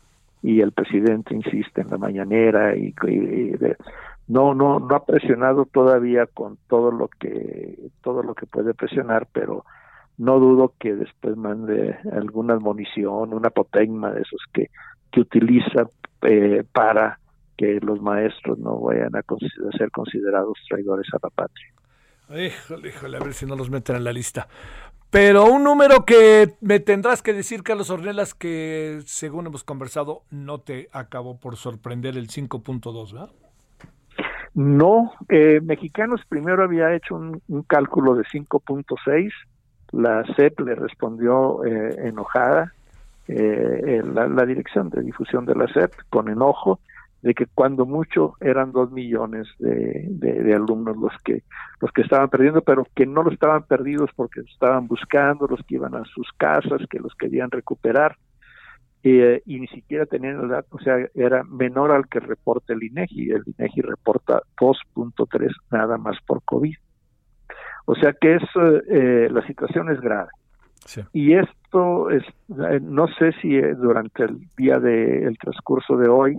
Speaker 7: y el presidente insiste en la mañanera y, no no no ha presionado todavía con todo lo que todo lo que puede presionar pero no dudo que después mande alguna munición una potenma de esos que que utiliza eh, para que los maestros no vayan a, ser considerados traidores a la patria.
Speaker 3: Híjole, híjole, a ver si no los meten en la lista. Pero un número que me tendrás que decir, Carlos Ornelas, que según hemos conversado, no te acabó por sorprender el 5.2, ¿verdad?
Speaker 7: No, eh, Mexicanos primero había hecho un, cálculo de 5.6, la CEP le respondió eh, enojada, eh, la, la, dirección de difusión de la CEP con enojo, de que cuando mucho eran dos millones de, de, alumnos los que los que estaban perdiendo, pero que no lo estaban perdidos porque estaban buscando, los que iban a sus casas, que los querían recuperar eh, y ni siquiera tenían el dato, o sea, era menor al que reporta el INEGI. El INEGI reporta 2.3 nada más por COVID. O sea que es eh, la situación es grave. Y esto es, eh, no sé si durante el día del transcurso de hoy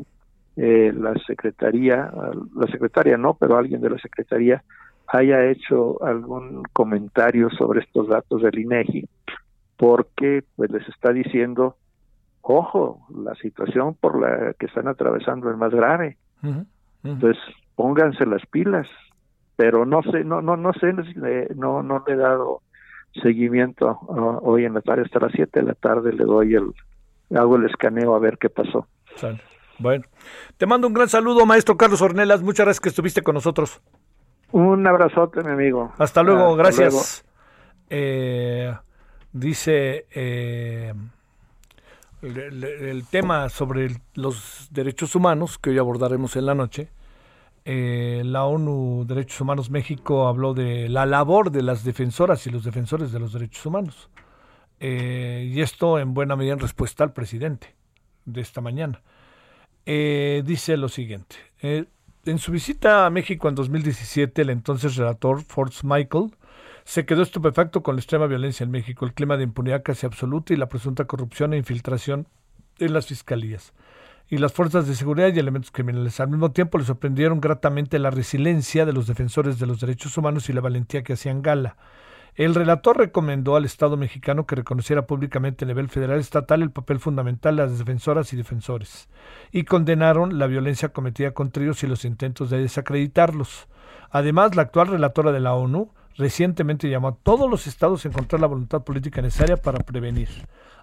Speaker 7: eh, la secretaría, la secretaria no, pero alguien de la secretaría haya hecho algún comentario sobre estos datos del INEGI, porque pues les está diciendo, ojo, la situación por la que están atravesando es más grave. Entonces, pónganse las pilas, pero no sé, no, no, no sé, no, no le he dado seguimiento hoy en la tarde, hasta las 7 de la tarde le doy el, hago el escaneo a ver qué pasó.
Speaker 3: Bueno, te mando un gran saludo, maestro Carlos Ornelas. Muchas gracias que estuviste con nosotros.
Speaker 7: Un abrazote, mi amigo.
Speaker 3: Hasta luego, gracias. Eh, dice eh, el, tema sobre los derechos humanos, que hoy abordaremos en la noche. Eh, la ONU Derechos Humanos México habló de la labor de las defensoras y los defensores de los derechos humanos. y esto en buena medida en respuesta al presidente de esta mañana. Eh, dice lo siguiente. Eh, en su visita a México en 2017, el entonces relator Force Michael se quedó estupefacto con la extrema violencia en México, el clima de impunidad casi absoluta y la presunta corrupción e infiltración en las fiscalías y las fuerzas de seguridad y elementos criminales. Al mismo tiempo le sorprendieron gratamente la resiliencia de los defensores de los derechos humanos y la valentía que hacían gala el relator recomendó al Estado mexicano que reconociera públicamente a nivel federal y estatal el papel fundamental de las defensoras y defensores, y condenaron la violencia cometida contra ellos y los intentos de desacreditarlos. Además, la actual relatora de la ONU recientemente llamó a todos los estados a encontrar la voluntad política necesaria para prevenir.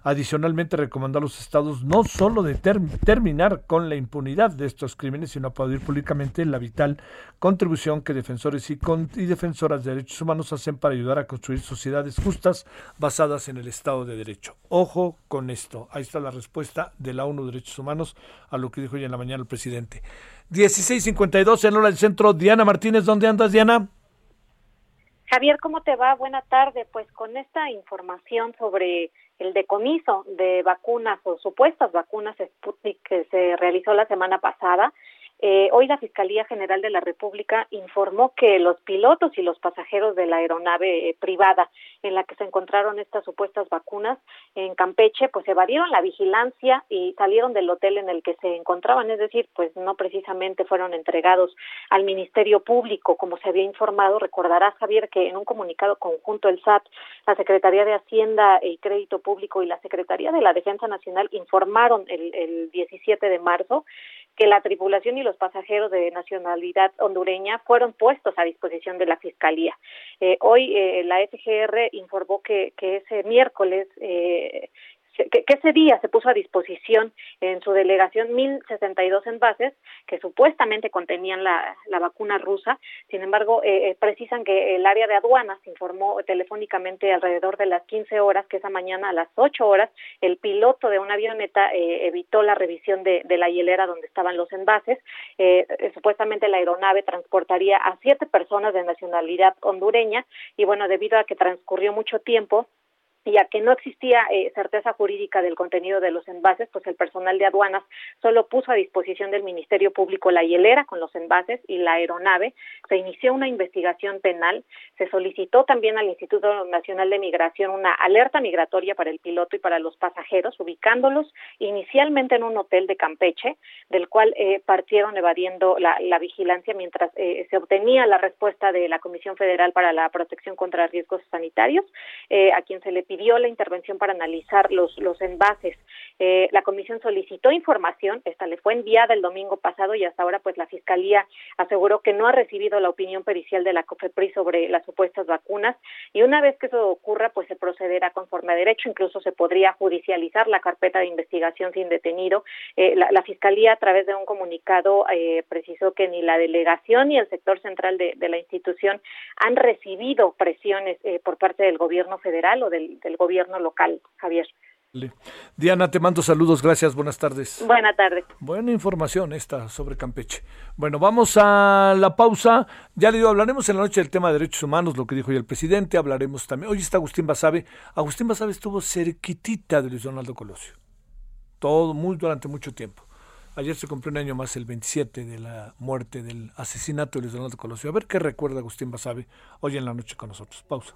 Speaker 3: Adicionalmente, recomendó a los estados no solo de terminar con la impunidad de estos crímenes, sino aplaudir públicamente la vital contribución que defensores y, y defensoras de derechos humanos hacen para ayudar a construir sociedades justas basadas en el Estado de Derecho. Ojo con esto. Ahí está la respuesta de la ONU de Derechos Humanos a lo que dijo hoy en la mañana el presidente. 1652 en hora del centro. Diana Martínez, ¿dónde andas, Diana?
Speaker 8: Javier, ¿cómo te va? Buena tarde. Pues con esta información sobre el decomiso de vacunas o supuestas vacunas Sputnik que se realizó la semana pasada, eh, hoy la Fiscalía General de la República informó que los pilotos y los pasajeros de la aeronave eh, privada en la que se encontraron estas supuestas vacunas en Campeche, pues evadieron la vigilancia y salieron del hotel en el que se encontraban, es decir, pues no precisamente fueron entregados al Ministerio Público, como se había informado. Recordarás, Javier, que en un comunicado conjunto el SAT, la Secretaría de Hacienda y Crédito Público y la Secretaría de la Defensa Nacional informaron el, el 17 de marzo que la tripulación y los pasajeros de nacionalidad hondureña fueron puestos a disposición de la Fiscalía. Eh, hoy eh, la FGR informó que, que ese miércoles eh, que, ese día se puso a disposición en su delegación 1.062 envases que supuestamente contenían la, la vacuna rusa. Sin embargo, eh, eh, precisan que el área de aduanas informó telefónicamente alrededor de las 15 horas que esa mañana a las 8 horas el piloto de una avioneta eh, evitó la revisión de, de, la hielera donde estaban los envases. Eh, supuestamente la aeronave transportaría a siete personas de nacionalidad hondureña y bueno, debido a que transcurrió mucho tiempo, ya que no existía eh, certeza jurídica del contenido de los envases, pues el personal de aduanas solo puso a disposición del Ministerio Público la hielera con los envases y la aeronave. Se inició una investigación penal, se solicitó también al Instituto Nacional de Migración una alerta migratoria para el piloto y para los pasajeros, ubicándolos inicialmente en un hotel de Campeche, del cual eh, partieron evadiendo la, vigilancia mientras eh, se obtenía la respuesta de la Comisión Federal para la Protección contra Riesgos Sanitarios, a quien se le pidió la intervención para analizar los, los envases. Eh, la comisión solicitó información, esta le fue enviada el domingo pasado y hasta ahora pues la Fiscalía aseguró que no ha recibido la opinión pericial de la COFEPRIS sobre las supuestas vacunas y una vez que eso ocurra pues se procederá conforme a derecho, incluso se podría judicializar la carpeta de investigación sin detenido. Eh, la, Fiscalía a través de un comunicado eh, precisó que ni la delegación ni el sector central de, de la institución han recibido presiones por parte del gobierno federal o del del gobierno local, Javier.
Speaker 3: Diana, te mando saludos, gracias, buenas tardes.
Speaker 8: Buenas tardes.
Speaker 3: Buena información esta sobre Campeche. Bueno, vamos a la pausa. Ya le digo, hablaremos en la noche del tema de derechos humanos, lo que dijo hoy el presidente, hablaremos también. Hoy está Agustín Basabe. Agustín Basabe estuvo cerquitita de Luis Donaldo Colosio. Todo, muy durante mucho tiempo. Ayer se cumplió un año más, el 27, de la muerte, del asesinato de Luis Donaldo Colosio. A ver qué recuerda Agustín Basabe hoy en la noche con nosotros. Pausa.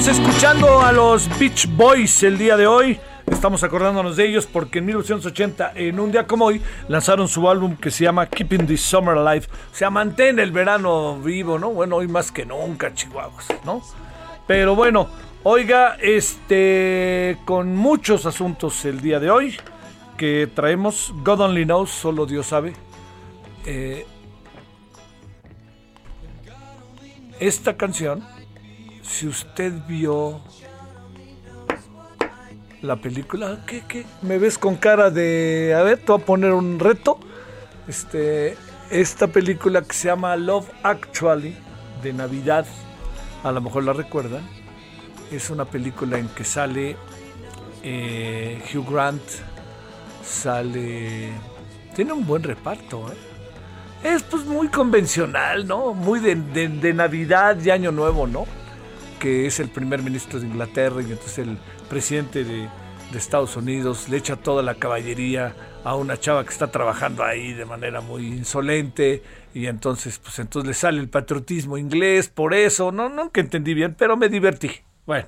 Speaker 3: Seguimos escuchando a los Beach Boys el día de hoy. Estamos acordándonos de ellos porque en 1980, en un día como hoy, lanzaron su álbum que se llama Keeping the Summer Alive. O sea, mantén el verano vivo, ¿no? Bueno, hoy más que nunca, Chihuahuas, ¿no? Pero bueno, oiga, este, con muchos asuntos el día de hoy que traemos, God Only Knows, solo Dios sabe. Eh, esta canción si usted vio la película, ¿qué, qué? ¿Me ves con cara de... A ver, te voy a poner un reto. Este, esta película que se llama Love Actually, de Navidad, a lo mejor la recuerdan. Es una película en que sale eh, Hugh Grant, sale... Tiene un buen reparto, ¿eh? Es pues muy convencional, ¿no? Muy de, de Navidad y Año Nuevo, ¿no? Que es el primer ministro de Inglaterra y entonces el presidente de, Estados Unidos le echa toda la caballería a una chava que está trabajando ahí de manera muy insolente y entonces pues entonces le sale el patriotismo inglés por eso, no, que entendí bien, pero me divertí. Bueno,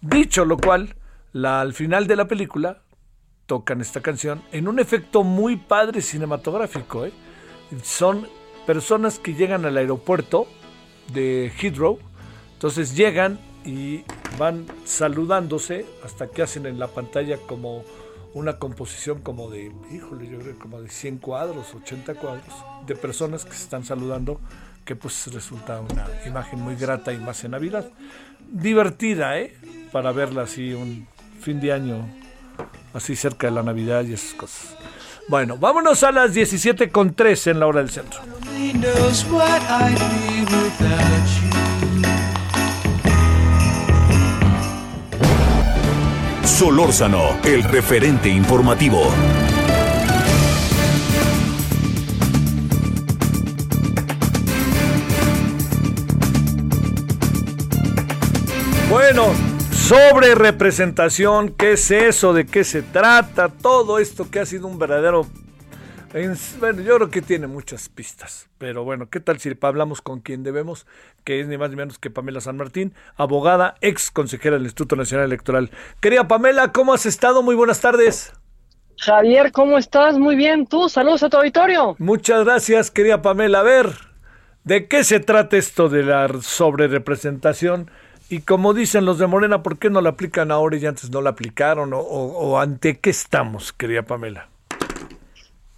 Speaker 3: dicho lo cual, la, al final de la película tocan esta canción en un efecto muy padre cinematográfico. ¿eh? Son personas que llegan al aeropuerto de Heathrow entonces llegan y van saludándose hasta que hacen en la pantalla como una composición como de, híjole, yo creo como de 100 cuadros, 80 cuadros de personas que se están saludando que pues resulta una imagen muy grata y más en Navidad. Divertida, ¿eh? Para verla así un fin de año, así cerca de la Navidad y esas cosas. Bueno, vámonos a las 17 con 3 en la hora del centro.
Speaker 2: Solórzano, el referente informativo.
Speaker 3: Bueno, sobre representación, ¿qué es eso? ¿De qué se trata? Todo esto que ha sido un verdadero... en- Bueno, yo creo que tiene muchas pistas, pero bueno, ¿qué tal si hablamos con quien debemos? Que es ni más ni menos que Pamela San Martín, abogada, ex consejera del Instituto Nacional Electoral. Querida Pamela, ¿cómo has estado? Muy buenas tardes.
Speaker 9: Javier, ¿cómo estás? Muy bien, tú, saludos a tu auditorio.
Speaker 3: Muchas gracias, querida Pamela. A ver, ¿de qué se trata esto de la sobrerepresentación? Y como dicen los de Morena, ¿por qué no la aplican ahora y antes no la aplicaron? ¿O, o- o ante qué estamos, querida Pamela?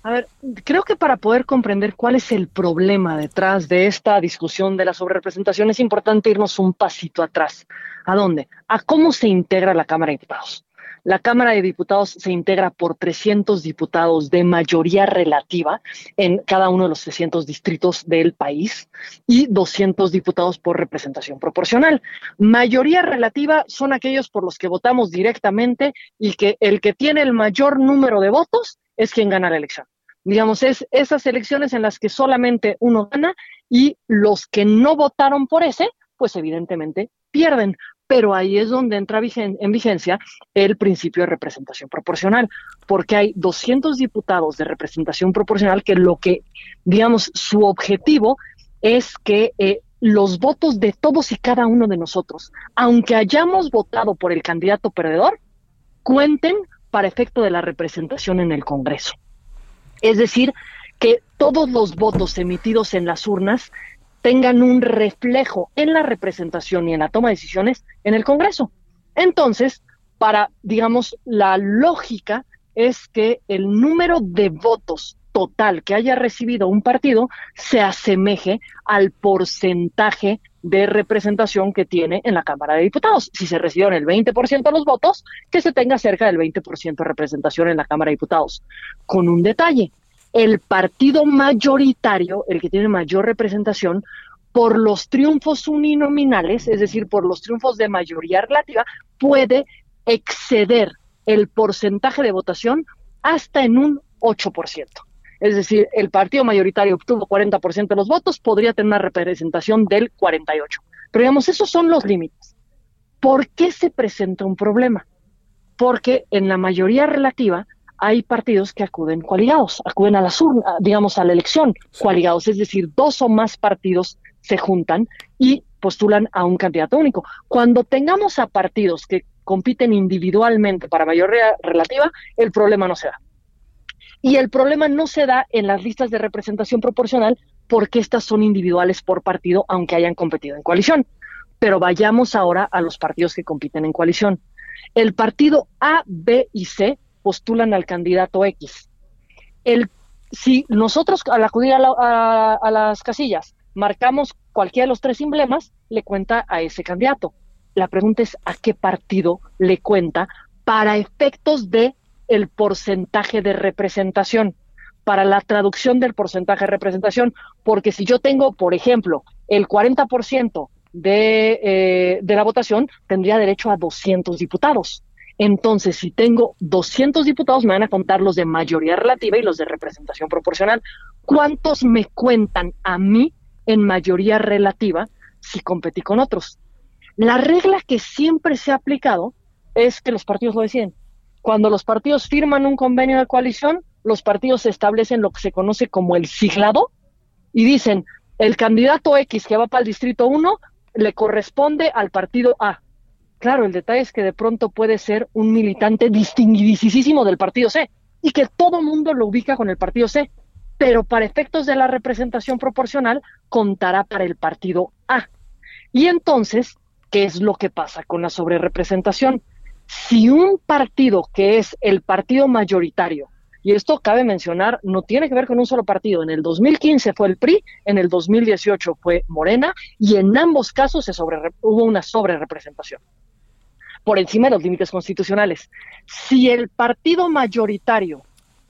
Speaker 9: A ver, creo que para poder comprender cuál es el problema detrás de esta discusión de la sobrerepresentación es importante irnos un pasito atrás. ¿A dónde? A cómo se integra la Cámara de Diputados. La Cámara de Diputados se integra por 300 diputados de mayoría relativa en cada uno de los 300 distritos del país y 200 diputados por representación proporcional. Mayoría relativa son aquellos por los que votamos directamente y que el que tiene el mayor número de votos es quien gana la elección. Digamos, es esas elecciones en las que solamente uno gana y los que no votaron por ese, pues evidentemente pierden. Pero ahí es donde entra en vigencia el principio de representación proporcional, porque hay 200 diputados de representación proporcional que lo que, digamos, su objetivo es que eh, los votos de todos y cada uno de nosotros, aunque hayamos votado por el candidato perdedor, cuenten para efecto de la representación en el Congreso. Es decir, que todos los votos emitidos en las urnas tengan un reflejo en la representación y en la toma de decisiones en el Congreso. Entonces, para, digamos, la lógica es que el número de votos total que haya recibido un partido se asemeje al porcentaje de representación que tiene en la Cámara de Diputados. Si se recibieron el 20% de los votos, que se tenga cerca del 20% de representación en la Cámara de Diputados. Con un detalle, el partido mayoritario, el que tiene mayor representación, por los triunfos uninominales, es decir, por los triunfos de mayoría relativa, puede exceder el porcentaje de votación hasta en un 8%. Es decir, el partido mayoritario obtuvo 40% de los votos, podría tener una representación del 48%. Pero digamos, esos son los límites. ¿Por qué se presenta un problema? Porque en la mayoría relativa hay partidos que acuden coaligados, acuden a las urnas, digamos, a la elección coaligados, es decir, dos o más partidos se juntan y postulan a un candidato único. Cuando tengamos a partidos que compiten individualmente para mayoría relativa, el problema no se da. Y el problema no se da en las listas de representación proporcional porque estas son individuales por partido, aunque hayan competido en coalición. Pero vayamos ahora a los partidos que compiten en coalición. El partido A, B y C postulan al candidato X. El, si nosotros al acudir a, la- a- a las casillas marcamos cualquiera de los tres emblemas, le cuenta a ese candidato. La pregunta es a qué partido le cuenta para efectos de el porcentaje de representación, para la traducción del porcentaje de representación, porque si yo tengo, por ejemplo, el 40% de, eh, de la votación, tendría derecho a 200 diputados. Entonces, si tengo 200 diputados, me van a contar los de mayoría relativa y los de representación proporcional. ¿Cuántos me cuentan a mí en mayoría relativa si competí con otros? La regla que siempre se ha aplicado es que los partidos lo deciden. Cuando los partidos firman un convenio de coalición, los partidos establecen lo que se conoce como el siglado y dicen, el candidato X que va para el distrito 1 le corresponde al partido A. Claro, el detalle es que de pronto puede ser un militante distinguidísimo del partido C y que todo mundo lo ubica con el partido C, pero para efectos de la representación proporcional contará para el partido A. Y entonces, ¿qué es lo que pasa con la sobrerepresentación? Si un partido que es el partido mayoritario Y esto cabe mencionar, no tiene que ver con un solo partido. En el 2015 fue el PRI, en el 2018 fue Morena, y en ambos casos se sobre, hubo una sobrerepresentación por encima de los límites constitucionales. Si el partido mayoritario,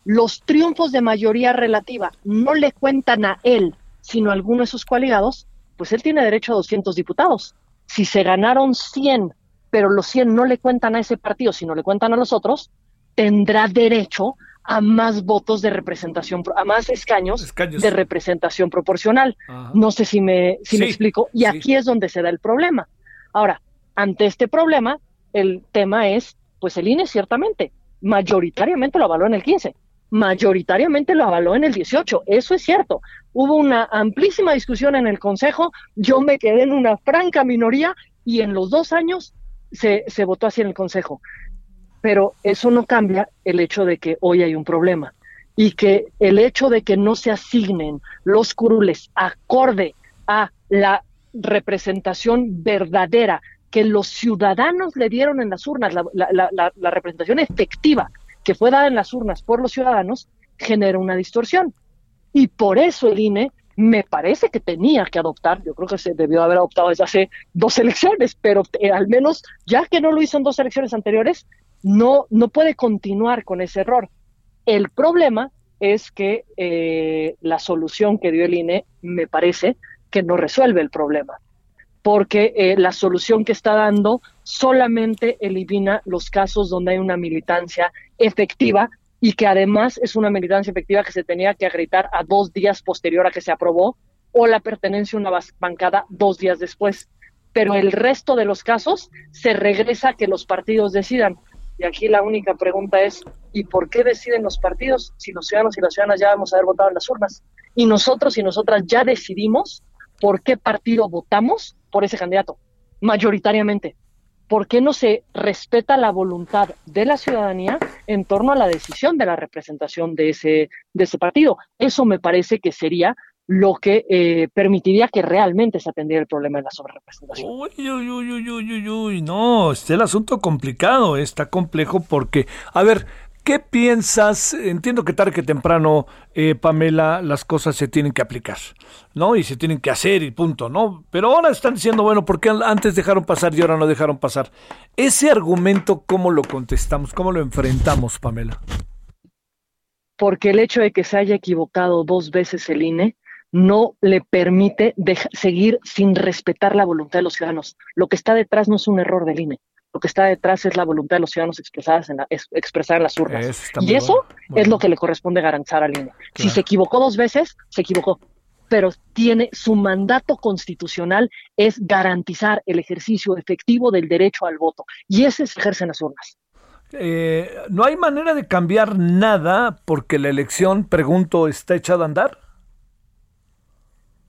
Speaker 9: los triunfos de mayoría relativa no le cuentan a él, sino a alguno de sus coaligados, pues él tiene derecho a 200 diputados. Si se ganaron 100, pero los 100 no le cuentan a ese partido, sino le cuentan a los otros, tendrá derecho a más votos de representación, a más escaños, de representación proporcional. No sé si me, si me explico. Y aquí es donde se da el problema. Ahora, ante este problema, el tema es, pues el INE ciertamente, mayoritariamente lo avaló en el 15, mayoritariamente lo avaló en el 18, eso es cierto. Hubo una amplísima discusión en el Consejo, yo me quedé en una franca minoría y en los dos años se, se votó así en el Consejo. Pero eso no cambia el hecho de que hoy hay un problema y que el hecho de que no se asignen los curules acorde a la representación verdadera que los ciudadanos le dieron en las urnas, la, representación efectiva que fue dada en las urnas por los ciudadanos, genera una distorsión. Y por eso el INE me parece que tenía que adoptar, yo creo que se debió haber adoptado desde hace dos elecciones, pero eh, al menos ya que no lo hizo en dos elecciones anteriores, no, no puede continuar con ese error. El problema es que eh, la solución que dio el INE me parece que no resuelve el problema porque eh, la solución que está dando solamente elimina los casos donde hay una militancia efectiva y que además es una militancia efectiva que se tenía que acreditar a dos días posterior a que se aprobó o la pertenencia a una bancada dos días después. Pero el resto de los casos se regresa a que los partidos decidan. Y aquí la única pregunta es, ¿y por qué deciden los partidos si los ciudadanos y las ciudadanas ya vamos a haber votado en las urnas? Y nosotros y nosotras ya decidimos por qué partido votamos por ese candidato, mayoritariamente. ¿Por qué no se respeta la voluntad de la ciudadanía en torno a la decisión de la representación de ese, de ese partido? Eso me parece que sería lo que eh, permitiría que realmente se atendiera el problema de la sobrerepresentación.
Speaker 3: Uy, uy, uy, uy, uy, uy, no, está el asunto complicado, está complejo porque, a ver, ¿Qué piensas? Entiendo que tarde que temprano, eh, Pamela, las cosas se tienen que aplicar, ¿no? Y se tienen que hacer y punto, ¿no? Pero ahora están diciendo, bueno, ¿por qué antes dejaron pasar y ahora no dejaron pasar? Ese argumento, ¿cómo lo contestamos? ¿Cómo lo enfrentamos, Pamela?
Speaker 9: Porque el hecho de que se haya equivocado dos veces el INE no le permite seguir sin respetar la voluntad de los ciudadanos. Lo que está detrás no es un error del INE lo que está detrás es la voluntad de los ciudadanos expresadas en la, expresada en las urnas. y eso es lo que le corresponde garantizar al INE. Si se equivocó dos veces, se equivocó. Pero tiene su mandato constitucional es garantizar el ejercicio efectivo del derecho al voto. Y ese se ejerce en las urnas.
Speaker 3: Eh, ¿No hay manera de cambiar nada porque la elección, pregunto, está echada a andar?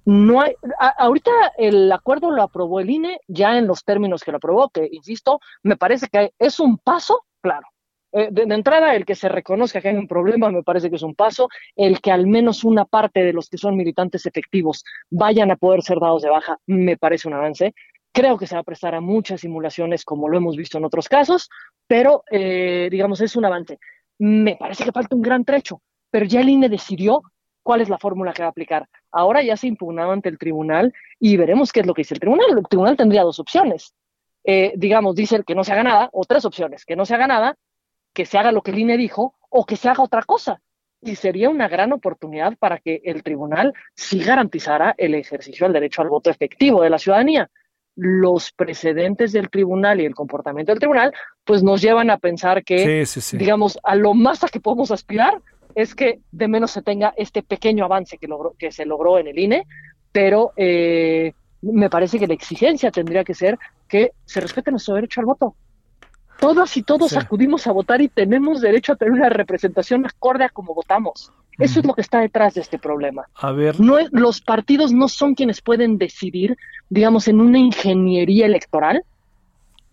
Speaker 9: No hay, ahorita el acuerdo lo aprobó el INE, ya en los términos que lo aprobó, que insisto, me parece que es un paso, claro. Eh, de, entrada, el que se reconozca que hay un problema me parece que es un paso, el que al menos una parte de los que son militantes efectivos vayan a poder ser dados de baja me parece un avance. Creo que se va a prestar a muchas simulaciones como lo hemos visto en otros casos, pero eh, digamos es un avance. Me parece que falta un gran trecho, pero ya el INE decidió cuál es la fórmula que va a aplicar. Ahora ya se impugnado ante el tribunal y veremos qué es lo que dice el tribunal. El tribunal tendría dos opciones. Eh, digamos, dice que no se haga nada, o tres opciones, que no se haga nada, que se haga lo que el INE dijo, o que se haga otra cosa. Y sería una gran oportunidad para que el tribunal sí garantizara el ejercicio del derecho al voto efectivo de la ciudadanía. Los precedentes del tribunal y el comportamiento del tribunal, pues nos llevan a pensar que, digamos, a lo más a que podemos aspirar es que de menos se tenga este pequeño avance que, logró, que se logró en el INE, pero eh, me parece que la exigencia tendría que ser que se respete nuestro derecho al voto. Todas y todos acudimos a votar y tenemos derecho a tener una representación acorde a como votamos. Eso es lo que está detrás de este problema.
Speaker 3: A ver.
Speaker 9: No los partidos no son quienes pueden decidir, digamos, en una ingeniería electoral,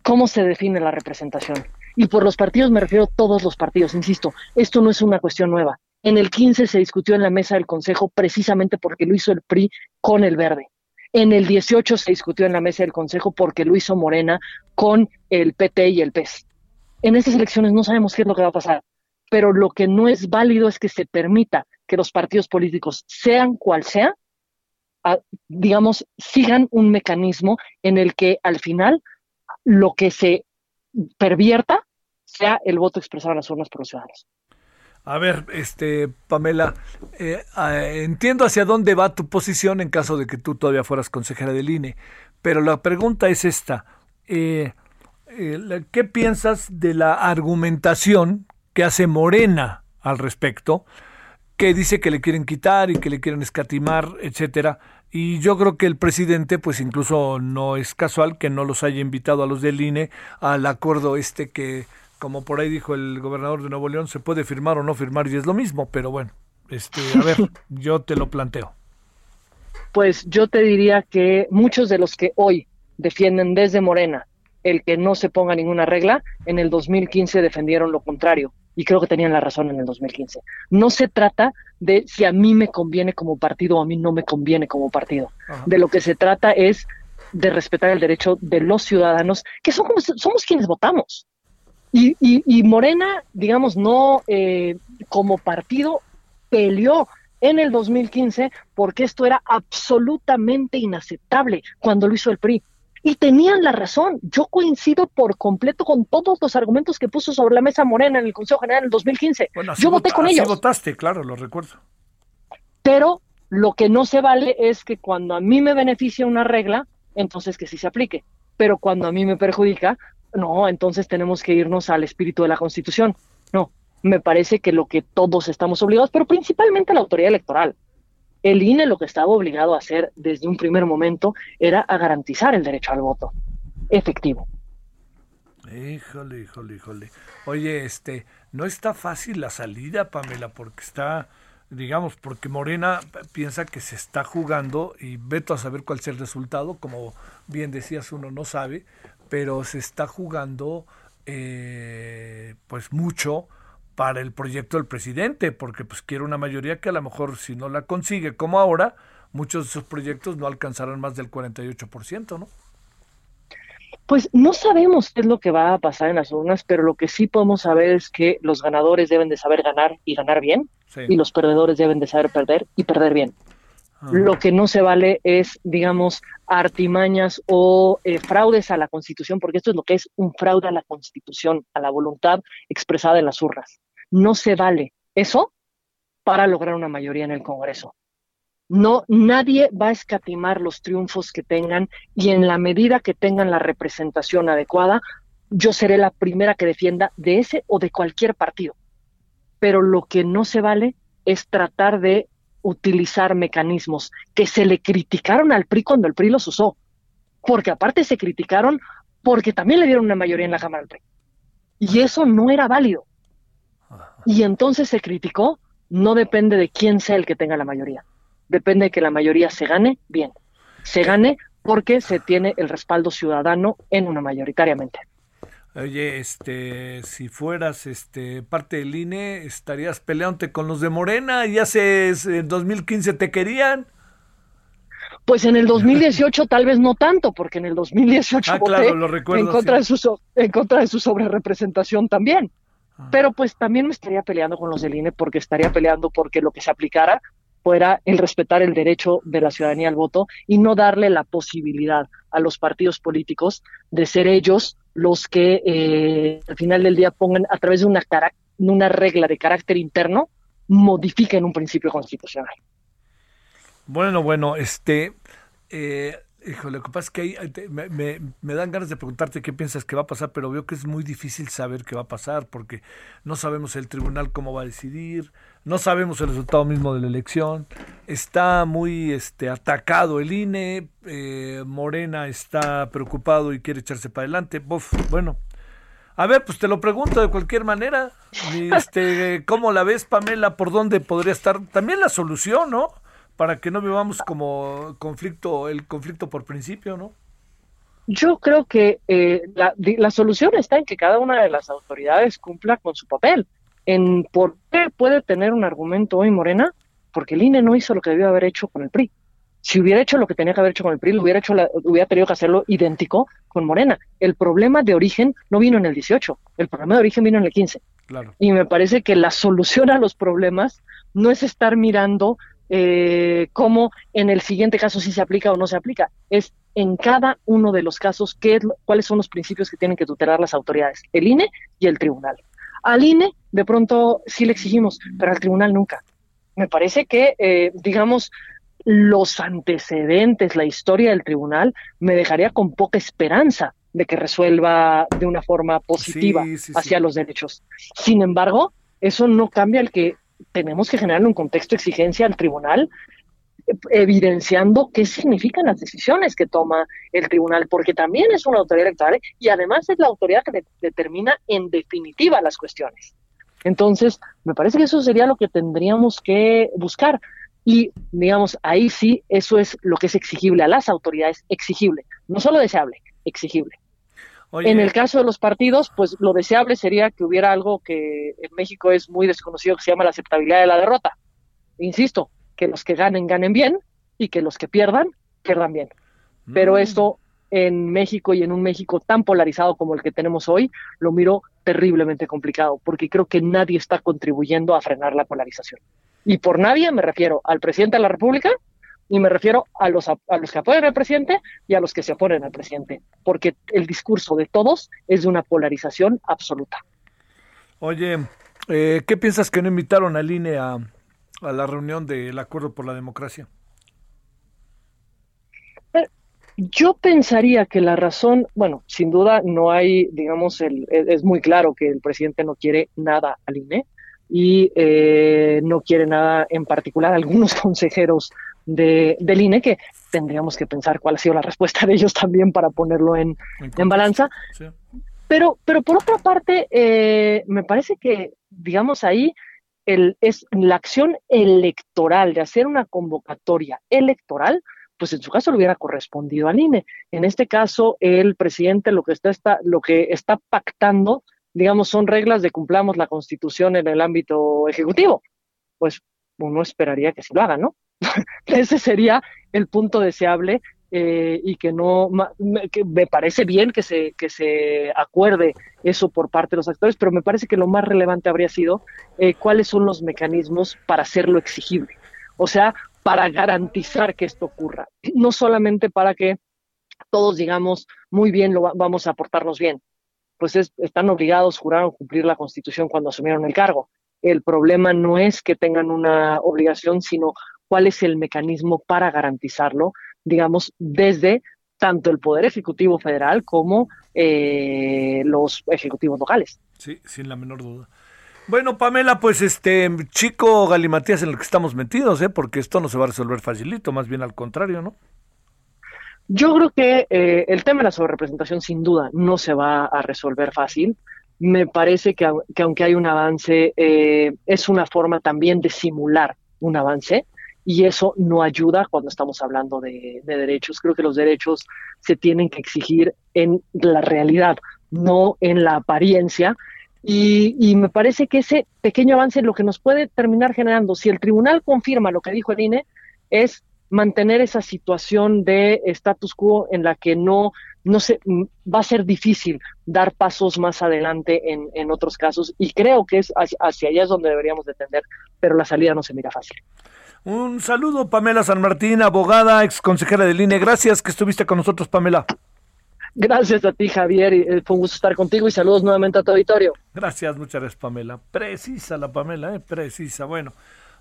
Speaker 9: cómo se define la representación. Y por los partidos me refiero a todos los partidos, insisto, esto no es una cuestión nueva. En el 15 se discutió en la mesa del Consejo precisamente porque lo hizo el PRI con el verde. En el 18 se discutió en la mesa del Consejo porque lo hizo Morena con el PT y el PES. En estas elecciones no sabemos qué es lo que va a pasar. pero lo que no es válido es que se permita que los partidos políticos, sean cual sea, a- digamos, sigan un mecanismo en el que al final lo que se pervierta sea el voto expresado en las urnas por los ciudadanos.
Speaker 3: A ver, este, Pamela, eh, ah, entiendo hacia dónde va tu posición en caso de que tú todavía fueras consejera del INE, pero la pregunta es esta. eh, eh, ¿Qué piensas de la argumentación que hace Morena al respecto? que dice que le quieren quitar y que le quieren escatimar, etcétera. Y yo creo que el presidente, pues incluso no es casual que no los haya invitado a los del INE al acuerdo este que, como por ahí dijo el gobernador de Nuevo León, se puede firmar o no firmar y es lo mismo, pero bueno, este, a ver, yo te lo planteo.
Speaker 9: Pues yo te diría que muchos de los que hoy defienden desde Morena el que no se ponga ninguna regla, en el 2015 defendieron lo contrario y creo que tenían la razón en el 2015. No se trata de si a mí me conviene como partido o a mí no me conviene como partido. De lo que se trata es de respetar el derecho de los ciudadanos, que son como- somos quienes votamos. Y, y- y Morena, digamos, no eh, como partido peleó en el 2015 porque esto era absolutamente inaceptable cuando lo hizo el PRI. Y tenían la razón. Yo coincido por completo con todos los argumentos que puso sobre la mesa Morena en el Consejo General en el 2015.
Speaker 3: Bueno,
Speaker 9: Yo voté
Speaker 3: vota-
Speaker 9: con ellos.
Speaker 3: votaste, claro, lo recuerdo.
Speaker 9: Pero lo que no se vale es que cuando a mí me beneficia una regla, entonces que sí se aplique. Pero cuando a mí me perjudica, no, entonces tenemos que irnos al espíritu de la Constitución. No, me parece que lo que todos estamos obligados, pero principalmente la autoridad electoral. El INE lo que estaba obligado a hacer desde un primer momento era a garantizar el derecho al voto efectivo.
Speaker 3: Híjole, híjole, híjole. Oye, este, no está fácil la salida, Pamela, porque está, digamos, porque Morena piensa que se está jugando y veto a saber cuál es el resultado, como bien decías, uno no sabe, pero se está jugando, eh, pues mucho para el proyecto del presidente, porque pues quiere una mayoría que a lo mejor si no la consigue, como ahora, muchos de sus proyectos no alcanzarán más del 48%, ¿no?
Speaker 9: Pues no sabemos qué es lo que va a pasar en las urnas, pero lo que sí podemos saber es que los ganadores deben de saber ganar y ganar bien,
Speaker 3: Sí.
Speaker 9: y los perdedores deben de saber perder y perder bien. Lo que no se vale es, digamos, artimañas o eh, fraudes a la Constitución, porque esto es lo que es un fraude a la Constitución, a la voluntad expresada en las urnas. No se vale eso para lograr una mayoría en el Congreso. No, nadie va a escatimar los triunfos que tengan y en la medida que tengan la representación adecuada, yo seré la primera que defienda de ese o de cualquier partido. Pero lo que no se vale es tratar de utilizar mecanismos que se le criticaron al PRI cuando el PRI los usó. Porque aparte se criticaron porque también le dieron una mayoría en la Cámara al PRI. Y eso no era válido. Y entonces se criticó, no depende de quién sea el que tenga la mayoría. Depende de que la mayoría se gane bien. Se gane porque se tiene el respaldo ciudadano en una mayoritariamente.
Speaker 3: Oye, este, si fueras este parte del INE, estarías peleándote con los de Morena y hace en 2015 te querían.
Speaker 9: Pues en el 2018 tal vez no tanto, porque en el 2018
Speaker 3: Ah,
Speaker 9: voté
Speaker 3: claro, lo recuerdo,
Speaker 9: en contra
Speaker 3: sí.
Speaker 9: de su en contra de su sobrerepresentación también. Pero pues también me estaría peleando con los del INE porque estaría peleando porque lo que se aplicara fuera el respetar el derecho de la ciudadanía al voto y no darle la posibilidad a los partidos políticos de ser ellos los que eh, al final del día pongan a través de una, cara- una regla de carácter interno modifiquen un principio constitucional.
Speaker 3: Bueno, bueno, este, eh, híjole, lo que pasa es que ahí, me, me- me dan ganas de preguntarte qué piensas que va a pasar, pero veo que es muy difícil saber qué va a pasar porque no sabemos el tribunal cómo va a decidir, no sabemos el resultado mismo de la elección, está muy este, atacado el INE, eh, Morena está preocupado y quiere echarse para adelante, Buf, bueno. A ver, pues te lo pregunto de cualquier manera. Este, ¿Cómo la ves, Pamela? ¿Por dónde podría estar? También la solución, ¿no? Para que no vivamos como conflicto, el conflicto por principio, ¿no?
Speaker 9: Yo creo que eh, la, la solución está en que cada una de las autoridades cumpla con su papel. En por qué puede tener un argumento hoy Morena, porque el INE no hizo lo que debió haber hecho con el PRI. Si hubiera hecho lo que tenía que haber hecho con el PRI, lo hubiera hecho la- hubiera tenido que hacerlo idéntico con Morena. El problema de origen no vino en el 18, el problema de origen vino en el 15.
Speaker 3: Claro.
Speaker 9: Y me parece que la solución a los problemas no es estar mirando eh, cómo en el siguiente caso si se aplica o no se aplica, es en cada uno de los casos qué es, cuáles son los principios que tienen que tutelar las autoridades, el INE y el tribunal. Al INE de pronto sí le exigimos, pero al tribunal nunca. Me parece que, eh, digamos, los antecedentes, la historia del tribunal, me dejaría con poca esperanza de que resuelva de una forma positiva
Speaker 3: Sí, sí, sí.
Speaker 9: hacia los derechos. Sin embargo, eso no cambia el que tenemos que generar un contexto de exigencia al tribunal eh, evidenciando qué significan las decisiones que toma el tribunal, porque también es una autoridad electoral y además es la autoridad que de- determina en definitiva las cuestiones. Entonces, me parece que eso sería lo que tendríamos que buscar. Y, digamos, ahí sí, eso es lo que es exigible a las autoridades, exigible, no solo deseable, exigible.
Speaker 3: Oye,
Speaker 9: En el caso de los partidos, pues lo deseable sería que hubiera algo que en México es muy desconocido, que se llama la aceptabilidad de la derrota. Insisto, que los que ganen, ganen bien y que los que pierdan, pierdan bien. Pero
Speaker 3: mm,
Speaker 9: esto en México y en un México tan polarizado como el que tenemos hoy, lo miro terriblemente complicado, porque creo que nadie está contribuyendo a frenar la polarización. Y por nadie me refiero al presidente de la República y me refiero a los, a, a los que apoyan al presidente y a los que se oponen al presidente, porque el discurso de todos es de una polarización absoluta.
Speaker 3: Oye, eh, ¿qué piensas que no invitaron al INE a, a la reunión del Acuerdo por la Democracia?
Speaker 9: Yo pensaría que la razón, bueno, sin duda no hay, digamos, el, es muy claro que el presidente no quiere nada al INE y eh, no quiere nada en particular algunos consejeros de, del INE que tendríamos que pensar cuál ha sido la respuesta de ellos también para ponerlo en, en balanza.
Speaker 3: Sí.
Speaker 9: Pero, pero por otra parte, eh, me parece que, digamos, ahí el, es la acción electoral de hacer una convocatoria electoral, pues en su caso le hubiera correspondido al INE. En este caso, el presidente lo que está, está, lo que está pactando, digamos, son reglas de cumplamos la constitución en el ámbito ejecutivo. Pues uno esperaría que sí lo haga, ¿no? Ese sería el punto deseable eh, y que no me, que me parece bien que se que se acuerde eso por parte de los actores, pero me parece que lo más relevante habría sido eh, cuáles son los mecanismos para hacerlo exigible, o sea, para garantizar que esto ocurra, no solamente para que todos digamos muy bien lo va- vamos a portarnos bien, pues es- están obligados, juraron cumplir la Constitución cuando asumieron el cargo. El problema no es que tengan una obligación, sino cuál es el mecanismo para garantizarlo, digamos, desde tanto el Poder Ejecutivo Federal como eh, los ejecutivos locales.
Speaker 3: Sí, sin la menor duda. Bueno, Pamela, pues este chico galimatías en el que estamos metidos, ¿eh? Porque esto no se va a resolver facilito, más bien al contrario, ¿no?
Speaker 9: Yo creo que eh, el tema de la sobrerepresentación sin duda no se va a resolver fácil. Me parece que, au- que aunque hay un avance, eh, es una forma también de simular un avance y eso no ayuda cuando estamos hablando de, de derechos. Creo que los derechos se tienen que exigir en la realidad, no en la apariencia. Y, y me parece que ese pequeño avance lo que nos puede terminar generando, si el tribunal confirma lo que dijo el INE, es mantener esa situación de status quo en la que no, no se, mm, va a ser difícil dar pasos más adelante en, en otros casos y creo que es hacia, hacia allá es donde deberíamos de tender, pero la salida no se mira fácil.
Speaker 3: Un saludo, Pamela San Martín, abogada, ex consejera del INE. Gracias que estuviste con nosotros, Pamela.
Speaker 9: Gracias a ti, Javier, eh, fue un gusto estar contigo y saludos nuevamente a tu auditorio.
Speaker 3: Gracias, muchas gracias, Pamela. Precisa la Pamela, ¿eh? Precisa. Bueno,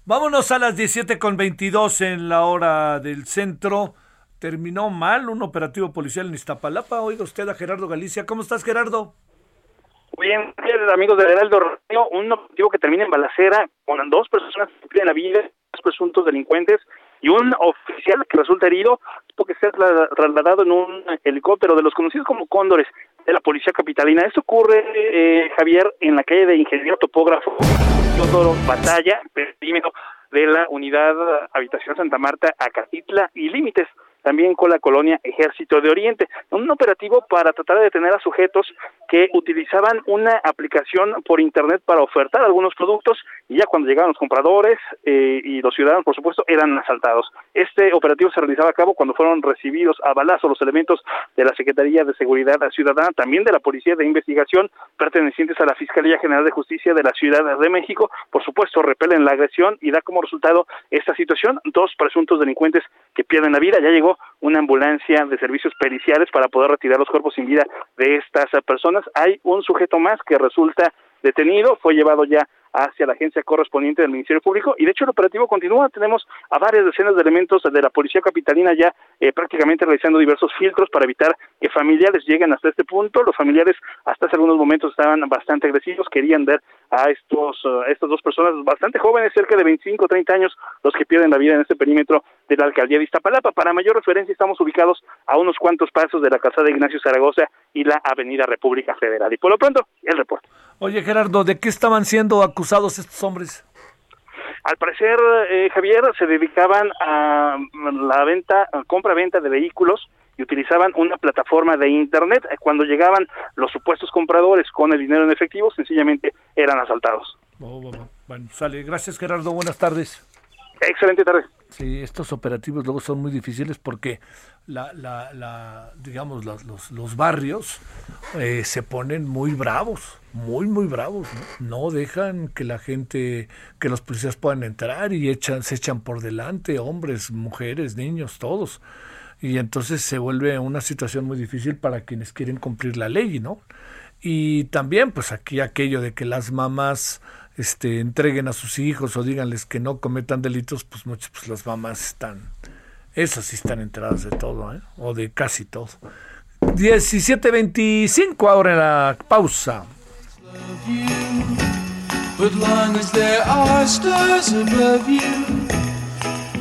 Speaker 3: vámonos a las 17 con 22 en la hora del centro. Terminó mal un operativo policial en Iztapalapa. Oiga usted a Gerardo Galicia. ¿Cómo estás, Gerardo?
Speaker 10: Muy bien, amigos del Heraldo Radio. Un objetivo que termina en balacera con dos personas que pierden la vida, presuntos delincuentes y un oficial que resulta herido porque se ha trasla- trasladado en un helicóptero de los conocidos como cóndores de la policía capitalina. Esto ocurre, eh, Javier, en la calle de Ingeniero Topógrafo, Teodoro Batalla, perímetro de la unidad Habitación Santa Marta, Acatitla y Límites también con la colonia Ejército de Oriente. Un operativo para tratar de detener a sujetos que utilizaban una aplicación por internet para ofertar algunos productos y ya cuando llegaban los compradores eh, y los ciudadanos, por supuesto, eran asaltados. Este operativo se realizaba a cabo cuando fueron recibidos a balazo los elementos de la Secretaría de Seguridad Ciudadana, también de la Policía de Investigación, pertenecientes a la Fiscalía General de Justicia de la Ciudad de México. Por supuesto, repelen la agresión y da como resultado esta situación dos presuntos delincuentes que pierden la vida. Ya llegó una ambulancia de servicios periciales para poder retirar los cuerpos sin vida de estas personas. Hay un sujeto más que resulta detenido, fue llevado ya hacia la agencia correspondiente del Ministerio Público y de hecho el operativo continúa. Tenemos a varias decenas de elementos de la Policía Capitalina ya eh, prácticamente realizando diversos filtros para evitar que familiares lleguen hasta este punto. Los familiares hasta hace algunos momentos estaban bastante agresivos, querían ver a estos uh, estas dos personas bastante jóvenes, cerca de 25 o 30 años, los que pierden la vida en este perímetro de la alcaldía de Iztapalapa. Para mayor referencia estamos ubicados a unos cuantos pasos de la casa de Ignacio Zaragoza y la Avenida República Federal. Y por lo pronto, el reporte.
Speaker 3: Oye Gerardo, ¿de qué estaban siendo acusados estos hombres?
Speaker 10: Al parecer, eh, Javier, se dedicaban a la venta, compra-venta de vehículos y utilizaban una plataforma de internet. Cuando llegaban los supuestos compradores con el dinero en efectivo, sencillamente eran asaltados.
Speaker 3: Oh, bueno, sale. Gracias, Gerardo. Buenas tardes.
Speaker 10: Excelente tarde.
Speaker 3: Sí, estos operativos luego son muy difíciles porque la, la, la digamos los, los, los barrios eh, se ponen muy bravos, muy muy bravos, ¿no? ¿no? dejan que la gente, que los policías puedan entrar y echan, se echan por delante hombres, mujeres, niños, todos. Y entonces se vuelve una situación muy difícil para quienes quieren cumplir la ley, ¿no? Y también, pues aquí aquello de que las mamás este, entreguen a sus hijos o díganles que no cometan delitos, pues muchas pues las mamás están, esas sí están enteradas de todo, ¿eh? o de casi todo. 17.25 ahora la pausa.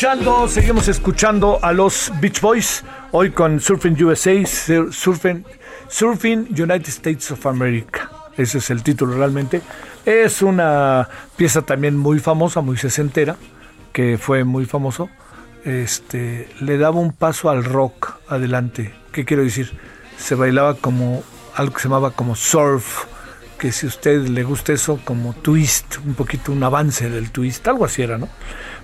Speaker 3: Escuchando, seguimos escuchando a los Beach Boys hoy con Surfing USA, Sur- Surfing, Surfing United States of America. Ese es el título realmente. Es una pieza también muy famosa, muy sesentera, que fue muy famoso. Este, le daba un paso al rock adelante. ¿Qué quiero decir? Se bailaba como algo que se llamaba como surf, que si a usted le gusta eso, como twist, un poquito un avance del twist, algo así era, ¿no?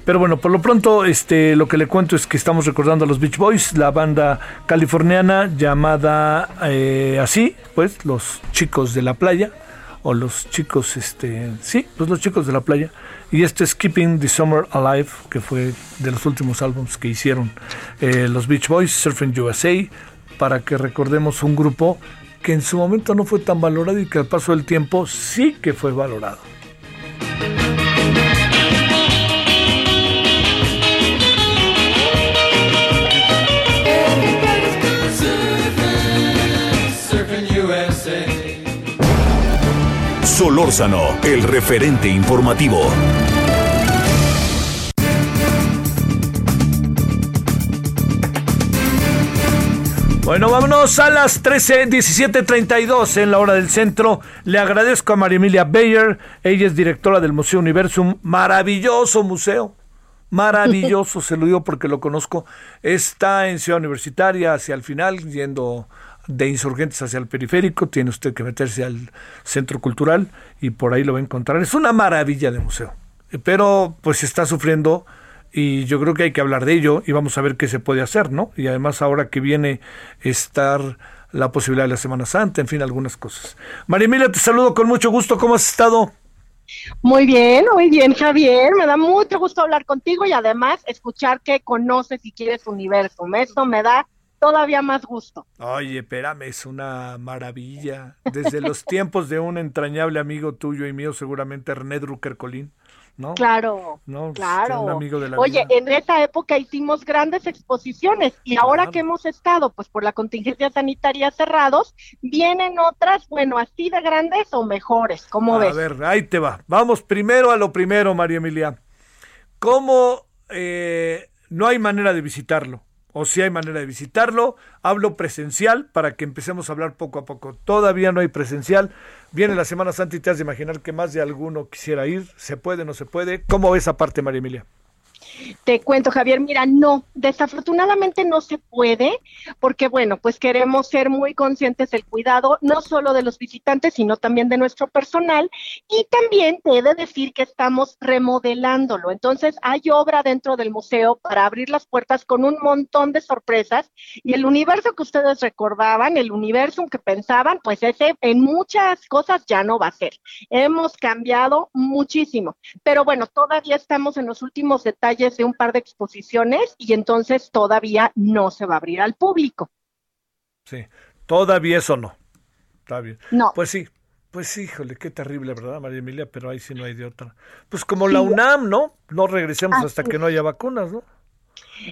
Speaker 3: Pero bueno, por lo pronto, este, lo que le cuento es que estamos recordando a los Beach Boys, la banda californiana llamada eh, así, pues, los chicos de la playa, o los chicos, este, sí, pues los chicos de la playa. Y este es Keeping the Summer Alive, que fue de los últimos álbumes que hicieron eh, los Beach Boys, Surfing USA, para que recordemos un grupo que en su momento no fue tan valorado y que al paso del tiempo sí que fue valorado.
Speaker 2: Solórzano, el referente informativo.
Speaker 3: Bueno, vámonos a las 13, 17.32 en la hora del centro. Le agradezco a María Emilia Bayer. Ella es directora del Museo Universum. Maravilloso museo. Maravilloso, se lo digo porque lo conozco. Está en Ciudad Universitaria, hacia el final, yendo de insurgentes hacia el periférico. Tiene usted que meterse al centro cultural y por ahí lo va a encontrar. Es una maravilla de museo. pero pues está sufriendo y yo creo que hay que hablar de ello y vamos a ver qué se puede hacer, ¿no? Y además ahora que viene estar la posibilidad de la Semana Santa, en fin, algunas cosas. María Emilia, te saludo con mucho gusto, ¿cómo has estado?
Speaker 11: Muy bien, muy bien, Javier. Me da mucho gusto hablar contigo y además escuchar que conoces y quieres universo. Eso me da todavía más gusto.
Speaker 3: Oye, espérame, es una maravilla. Desde los tiempos de un entrañable amigo tuyo y mío, seguramente René Drucker Colín. ¿no?
Speaker 11: Claro,
Speaker 3: no, pues,
Speaker 11: claro.
Speaker 3: Un amigo de la
Speaker 11: Oye,
Speaker 3: vida.
Speaker 11: en esa época hicimos grandes exposiciones y ahora que hemos estado, pues por la contingencia sanitaria cerrados, vienen otras, bueno, así de grandes o mejores, ¿cómo
Speaker 3: a
Speaker 11: ves?
Speaker 3: ver, ahí te va. Vamos primero a lo primero, María Emilia. ¿Cómo eh, no hay manera de visitarlo? O si hay manera de visitarlo, hablo presencial para que empecemos a hablar poco a poco. Todavía no hay presencial. Viene la Semana Santa y te has de imaginar que más de alguno quisiera ir. ¿Se puede, no se puede? ¿Cómo ves esa parte, María Emilia?
Speaker 11: Te cuento, Javier, mira, no, desafortunadamente no se puede, porque bueno, pues queremos ser muy conscientes del cuidado, no solo de los visitantes, sino también de nuestro personal, y también te he de decir que estamos remodelándolo. Entonces, hay obra dentro del museo para abrir las puertas con un montón de sorpresas, y el universo que ustedes recordaban, el universo que pensaban, pues ese en muchas cosas ya no va a ser. Hemos cambiado muchísimo, pero bueno, todavía estamos en los últimos detalles de un par de exposiciones y entonces todavía no se va a abrir al público.
Speaker 3: Sí, todavía eso no. Está bien.
Speaker 11: No.
Speaker 3: Pues sí, pues híjole, qué terrible, ¿verdad, María Emilia? Pero ahí sí no hay de otra. Pues como la UNAM, ¿no? No regresemos hasta que no haya vacunas, ¿no?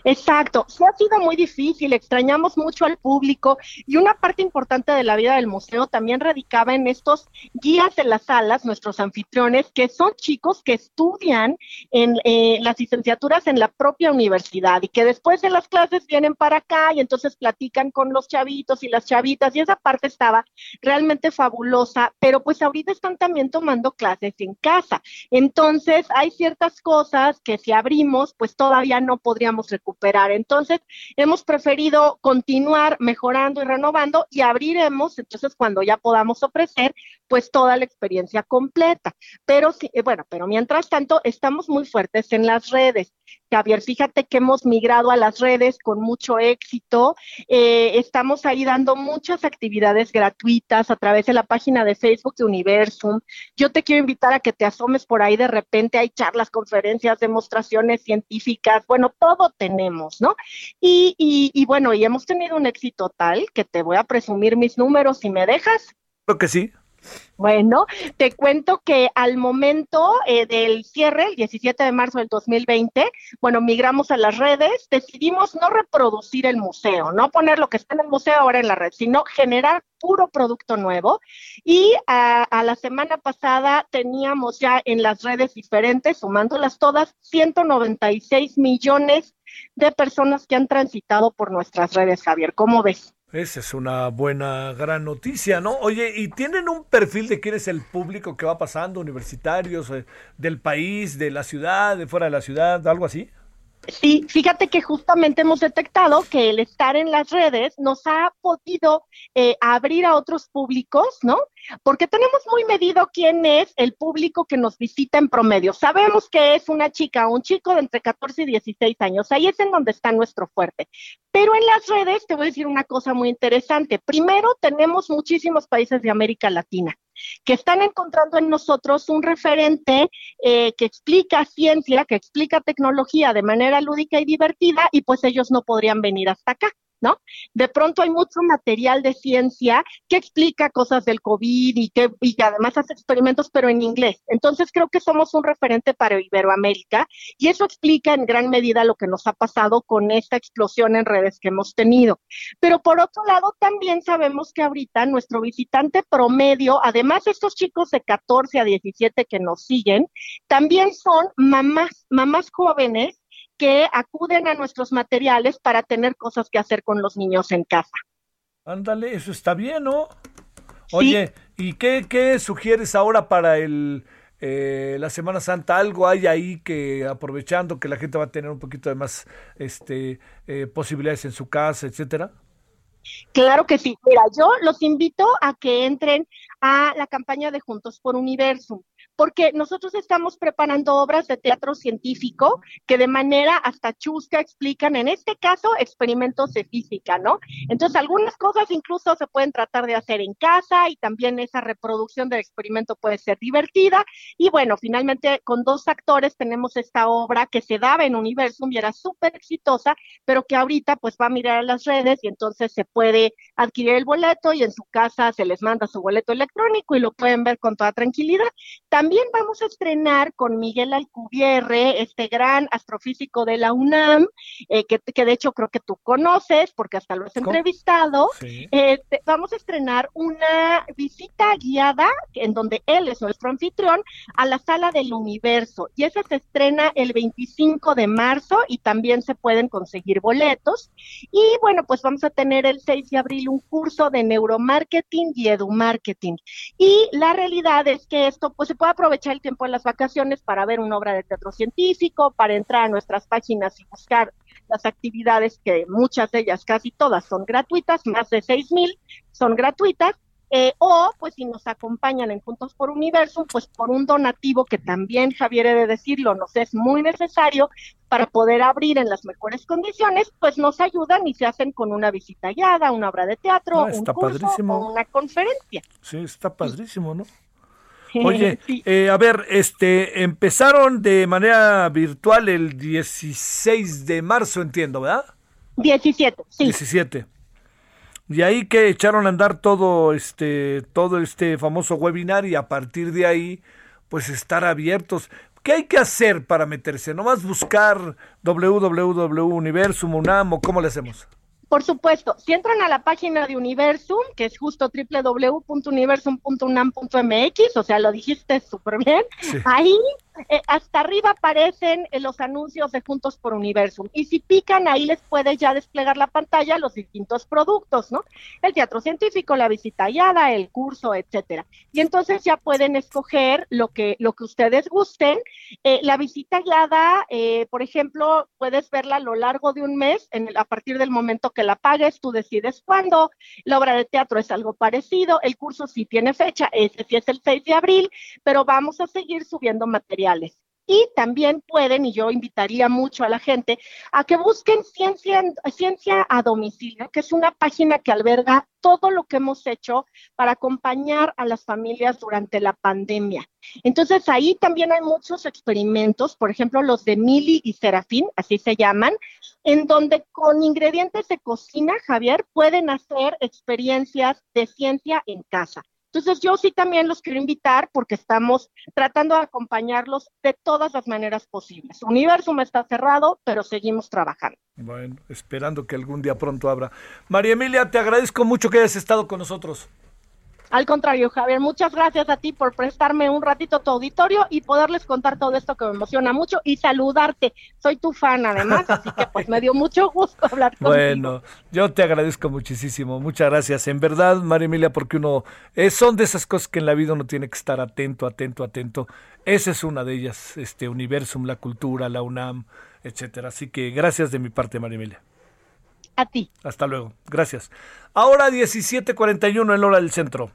Speaker 11: Exacto, sí ha sido muy difícil, extrañamos mucho al público y una parte importante de la vida del museo también radicaba en estos guías de las salas, nuestros anfitriones, que son chicos que estudian en eh, las licenciaturas en la propia universidad y que después de las clases vienen para acá y entonces platican con los chavitos y las chavitas y esa parte estaba realmente fabulosa, pero pues ahorita están también tomando clases en casa. Entonces hay ciertas cosas que si abrimos, pues todavía no podríamos recuperar. Entonces, hemos preferido continuar mejorando y renovando y abriremos, entonces, cuando ya podamos ofrecer, pues toda la experiencia completa. Pero sí, eh, bueno, pero mientras tanto, estamos muy fuertes en las redes. Javier, fíjate que hemos migrado a las redes con mucho éxito. Eh, estamos ahí dando muchas actividades gratuitas a través de la página de Facebook de Universum. Yo te quiero invitar a que te asomes por ahí de repente. Hay charlas, conferencias, demostraciones científicas. Bueno, todo tenemos, ¿no? Y, y, y bueno, y hemos tenido un éxito tal que te voy a presumir mis números si me dejas.
Speaker 3: Creo que sí.
Speaker 11: Bueno, te cuento que al momento eh, del cierre, el 17 de marzo del 2020, bueno, migramos a las redes, decidimos no reproducir el museo, no poner lo que está en el museo ahora en la red, sino generar puro producto nuevo. Y a, a la semana pasada teníamos ya en las redes diferentes, sumándolas todas, 196 millones de personas que han transitado por nuestras redes, Javier. ¿Cómo ves?
Speaker 3: Esa es una buena, gran noticia, ¿no? Oye, ¿y tienen un perfil de quién es el público que va pasando, universitarios, eh, del país, de la ciudad, de fuera de la ciudad, algo así?
Speaker 11: Sí, fíjate que justamente hemos detectado que el estar en las redes nos ha podido eh, abrir a otros públicos, ¿no? Porque tenemos muy medido quién es el público que nos visita en promedio. Sabemos que es una chica o un chico de entre 14 y 16 años. Ahí es en donde está nuestro fuerte. Pero en las redes te voy a decir una cosa muy interesante. Primero, tenemos muchísimos países de América Latina que están encontrando en nosotros un referente eh, que explica ciencia, que explica tecnología de manera lúdica y divertida, y pues ellos no podrían venir hasta acá. ¿No? De pronto hay mucho material de ciencia que explica cosas del COVID y que, además hace experimentos, pero en inglés. Entonces creo que somos un referente para Iberoamérica y eso explica en gran medida lo que nos ha pasado con esta explosión en redes que hemos tenido. Pero por otro lado, también sabemos que ahorita nuestro visitante promedio, además de estos chicos de 14 a 17 que nos siguen, también son mamás, mamás jóvenes que acuden a nuestros materiales para tener cosas que hacer con los niños en casa.
Speaker 3: Ándale, eso está bien, ¿no? Oye, sí. ¿y qué, qué, sugieres ahora para el eh, la Semana Santa? ¿Algo hay ahí que aprovechando que la gente va a tener un poquito de más este, eh, posibilidades en su casa, etcétera?
Speaker 11: Claro que sí. Mira, yo los invito a que entren a la campaña de Juntos por Universum porque nosotros estamos preparando obras de teatro científico que de manera hasta chusca explican, en este caso, experimentos de física, ¿no? Entonces, algunas cosas incluso se pueden tratar de hacer en casa y también esa reproducción del experimento puede ser divertida. Y bueno, finalmente con dos actores tenemos esta obra que se daba en Universum y era súper exitosa, pero que ahorita pues va a mirar a las redes y entonces se puede adquirir el boleto y en su casa se les manda su boleto electrónico y lo pueden ver con toda tranquilidad. También vamos a estrenar con Miguel Alcubierre, este gran astrofísico de la UNAM, eh, que, que, de hecho creo que tú conoces porque hasta lo has entrevistado. Eh, vamos a estrenar una visita guiada en donde él es nuestro anfitrión a la sala del universo y esa se estrena el 25 de marzo y también se pueden conseguir boletos. Y bueno, pues vamos a tener el 6 de abril un curso de neuromarketing y edumarketing. Y la realidad es que esto pues se puede aprovechar el tiempo en las vacaciones para ver una obra de teatro científico, para entrar a nuestras páginas y buscar las actividades que muchas de ellas, casi todas son gratuitas, más de seis mil son gratuitas, eh, o pues si nos acompañan en Juntos por Universo, pues por un donativo que también Javier he de decirlo, nos es muy necesario para poder abrir en las mejores condiciones, pues nos ayudan y se hacen con una visita guiada, una obra de teatro, un curso
Speaker 3: padrísimo.
Speaker 11: o una conferencia.
Speaker 3: Sí, está padrísimo, ¿no? Oye, eh, a ver, este, empezaron de manera virtual el 16 de marzo, entiendo, ¿verdad?
Speaker 11: 17, sí.
Speaker 3: 17. Y ahí que echaron a andar todo este, todo este famoso webinar y a partir de ahí, pues estar abiertos. ¿Qué hay que hacer para meterse? ¿Nomás buscar www.universum, UNAM o cómo le hacemos?
Speaker 11: Por supuesto, si entran a la página de Universum, que es justo www.universum.unam.mx, o sea, lo dijiste súper bien,
Speaker 12: Sí.
Speaker 11: ahí eh, hasta arriba aparecen eh, los anuncios de Juntos por Universum. Y si pican, ahí les puede ya desplegar la pantalla los distintos productos, ¿no? El teatro científico, la visita guiada, el curso, etcétera. Y entonces ya pueden escoger lo que, lo que ustedes gusten. Eh, la visita guiada, eh, por ejemplo, puedes verla a lo largo de un mes, a partir del momento que la pagues, tú decides cuándo. La obra de teatro es algo parecido, el curso sí tiene fecha, ese sí es el 6 de abril, pero vamos a seguir subiendo Y también pueden, y yo invitaría mucho a la gente, a que busquen Ciencia, Ciencia a Domicilio, que es una página que alberga todo lo que hemos hecho para acompañar a las familias durante la pandemia. Entonces ahí también hay muchos experimentos, por ejemplo los de Mili y Serafín, así se llaman, en donde con ingredientes de cocina, Javier, pueden hacer experiencias de ciencia en casa. Entonces yo sí también los quiero invitar porque estamos tratando de acompañarlos de todas las maneras posibles. Universum está cerrado, pero seguimos trabajando.
Speaker 3: Bueno, esperando que algún día pronto abra. María Emilia, te agradezco mucho que hayas estado con nosotros.
Speaker 11: Al contrario, Javier, muchas gracias a ti por prestarme un ratito tu auditorio y poderles contar todo esto que me emociona mucho y saludarte. Soy tu fan además, así que pues me dio mucho gusto hablar contigo.
Speaker 3: Bueno, yo te agradezco muchísimo, muchas gracias. En verdad, María Emilia, porque uno, eh, son de esas cosas que en la vida uno tiene que estar atento, atento, atento. Esa es una de ellas, este Universum, la cultura, la UNAM, etcétera. Así que gracias de mi parte, María Emilia.
Speaker 11: A ti.
Speaker 3: Hasta luego, gracias. Ahora 17:41 en hora del centro.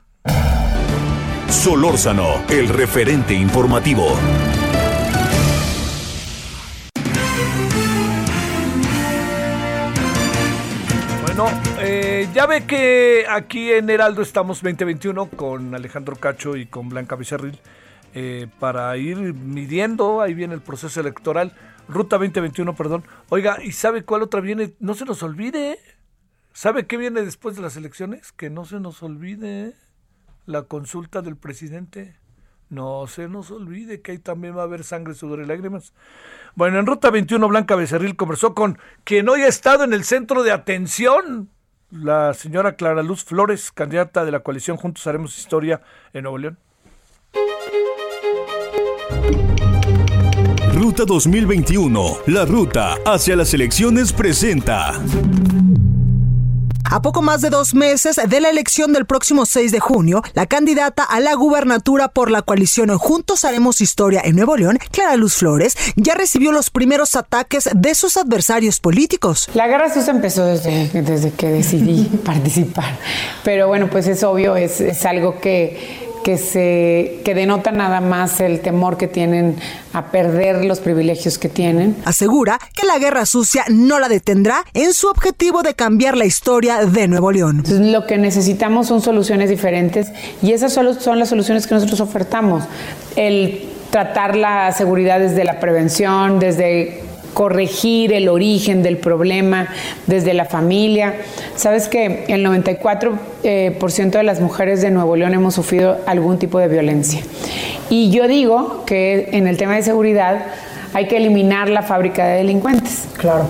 Speaker 2: Solórzano, el referente informativo.
Speaker 3: Bueno, eh, ya ve que aquí en Heraldo estamos 2021 con Alejandro Cacho y con Blanca Becerril eh, para ir midiendo, ahí viene el proceso electoral, Ruta 2021, perdón. Oiga, ¿y sabe cuál otra viene? No se nos olvide. ¿Sabe qué viene después de las elecciones? Que no se nos olvide la consulta del presidente. No se nos olvide que ahí también va a haber sangre, sudor y lágrimas. Bueno, en Ruta 21, Blanca Becerril conversó con quien hoy ha estado en el centro de atención, la señora Clara Luz Flores, candidata de la coalición Juntos Haremos Historia en Nuevo León.
Speaker 2: Ruta 2021, la ruta hacia las elecciones presenta.
Speaker 13: A poco más de dos meses de la elección del próximo 6 de junio, la candidata a la gubernatura por la coalición Juntos Haremos Historia en Nuevo León, Clara Luz Flores, ya recibió los primeros ataques de sus adversarios políticos.
Speaker 12: La guerra sucia empezó desde, desde que decidí participar. Pero bueno, pues es obvio, es, es algo que que se que denota nada más el temor que tienen a perder los privilegios que tienen.
Speaker 13: Asegura que la guerra sucia no la detendrá en su objetivo de cambiar la historia de Nuevo León.
Speaker 12: lo que necesitamos son soluciones diferentes y esas solo son las soluciones que nosotros ofertamos. El tratar la seguridad desde la prevención, desde corregir el origen del problema desde la familia. Sabes que el 94% eh, de las mujeres de Nuevo León hemos sufrido algún tipo de violencia. Y yo digo que en el tema de seguridad hay que eliminar la fábrica de delincuentes.
Speaker 13: Claro.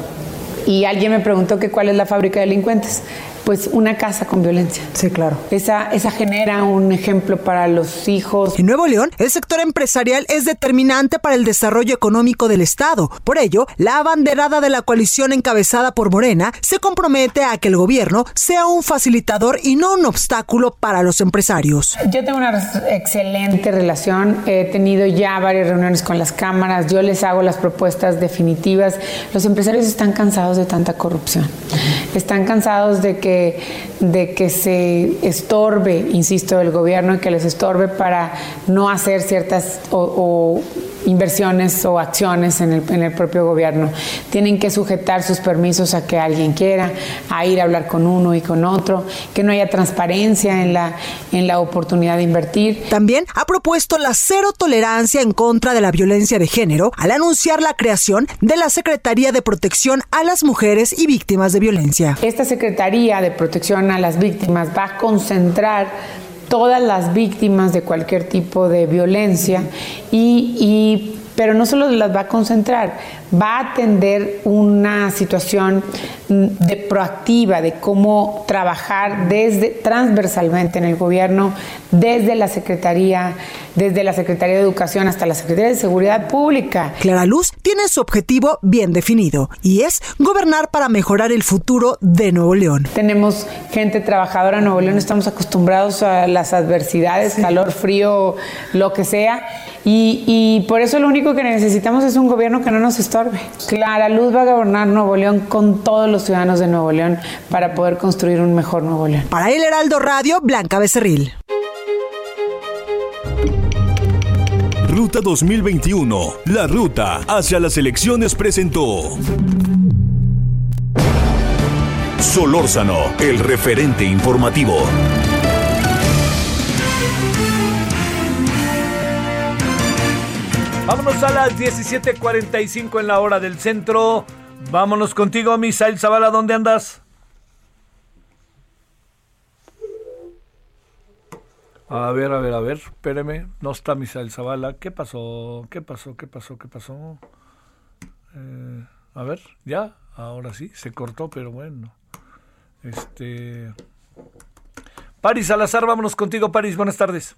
Speaker 12: Y alguien me preguntó que cuál es la fábrica de delincuentes pues una casa con violencia.
Speaker 13: Sí, claro.
Speaker 12: Esa, esa genera un ejemplo para los hijos.
Speaker 13: En Nuevo León, el sector empresarial es determinante para el desarrollo económico del Estado. Por ello, la abanderada de la coalición encabezada por Morena se compromete a que el gobierno sea un facilitador y no un obstáculo para los empresarios.
Speaker 12: Yo tengo una excelente relación. He tenido ya varias reuniones con las cámaras. Yo les hago las propuestas definitivas. Los empresarios están cansados de tanta corrupción. Están cansados de que de que se estorbe, insisto, el gobierno y que les estorbe para no hacer ciertas o, inversiones o acciones en el, en el, propio gobierno. Tienen que sujetar sus permisos a que alguien quiera, a ir a hablar con uno y con otro, que no haya transparencia en la, en la oportunidad de invertir.
Speaker 13: También ha propuesto la cero tolerancia en contra de la violencia de género al anunciar la creación de la Secretaría de Protección a las Mujeres y Víctimas de Violencia.
Speaker 12: Esta Secretaría Protección a las Víctimas va a concentrar todas las víctimas de cualquier tipo de violencia y, y pero no solo las va a concentrar, va a atender una situación de proactiva de cómo trabajar desde transversalmente en el gobierno, desde la Secretaría, desde la Secretaría de Educación hasta la Secretaría de Seguridad Pública.
Speaker 13: Clara Luz tiene su objetivo bien definido y es gobernar para mejorar el futuro de Nuevo León.
Speaker 12: Tenemos gente trabajadora en Nuevo León, estamos acostumbrados a las adversidades, calor, frío, lo que sea, y, y por eso lo único que necesitamos es un gobierno que no nos estorbe. Clara Luz va a gobernar Nuevo León con todos los ciudadanos de Nuevo León para poder construir un mejor Nuevo León.
Speaker 13: Para el Heraldo Radio, Blanca Becerril.
Speaker 2: Ruta 2021, la ruta hacia las elecciones presentó. Solórzano, el referente informativo.
Speaker 3: Vámonos a las 17:45 en la hora del centro. Vámonos contigo, Misael Zavala, ¿dónde andas? A ver, a ver, a ver, espéreme, no está Misael Zavala. ¿Qué pasó? ¿Qué pasó? ¿Qué pasó? ¿Qué pasó? Eh, a ver, ya, ahora sí, se cortó, pero bueno. Este. Paris Salazar, vámonos contigo, Paris, buenas tardes.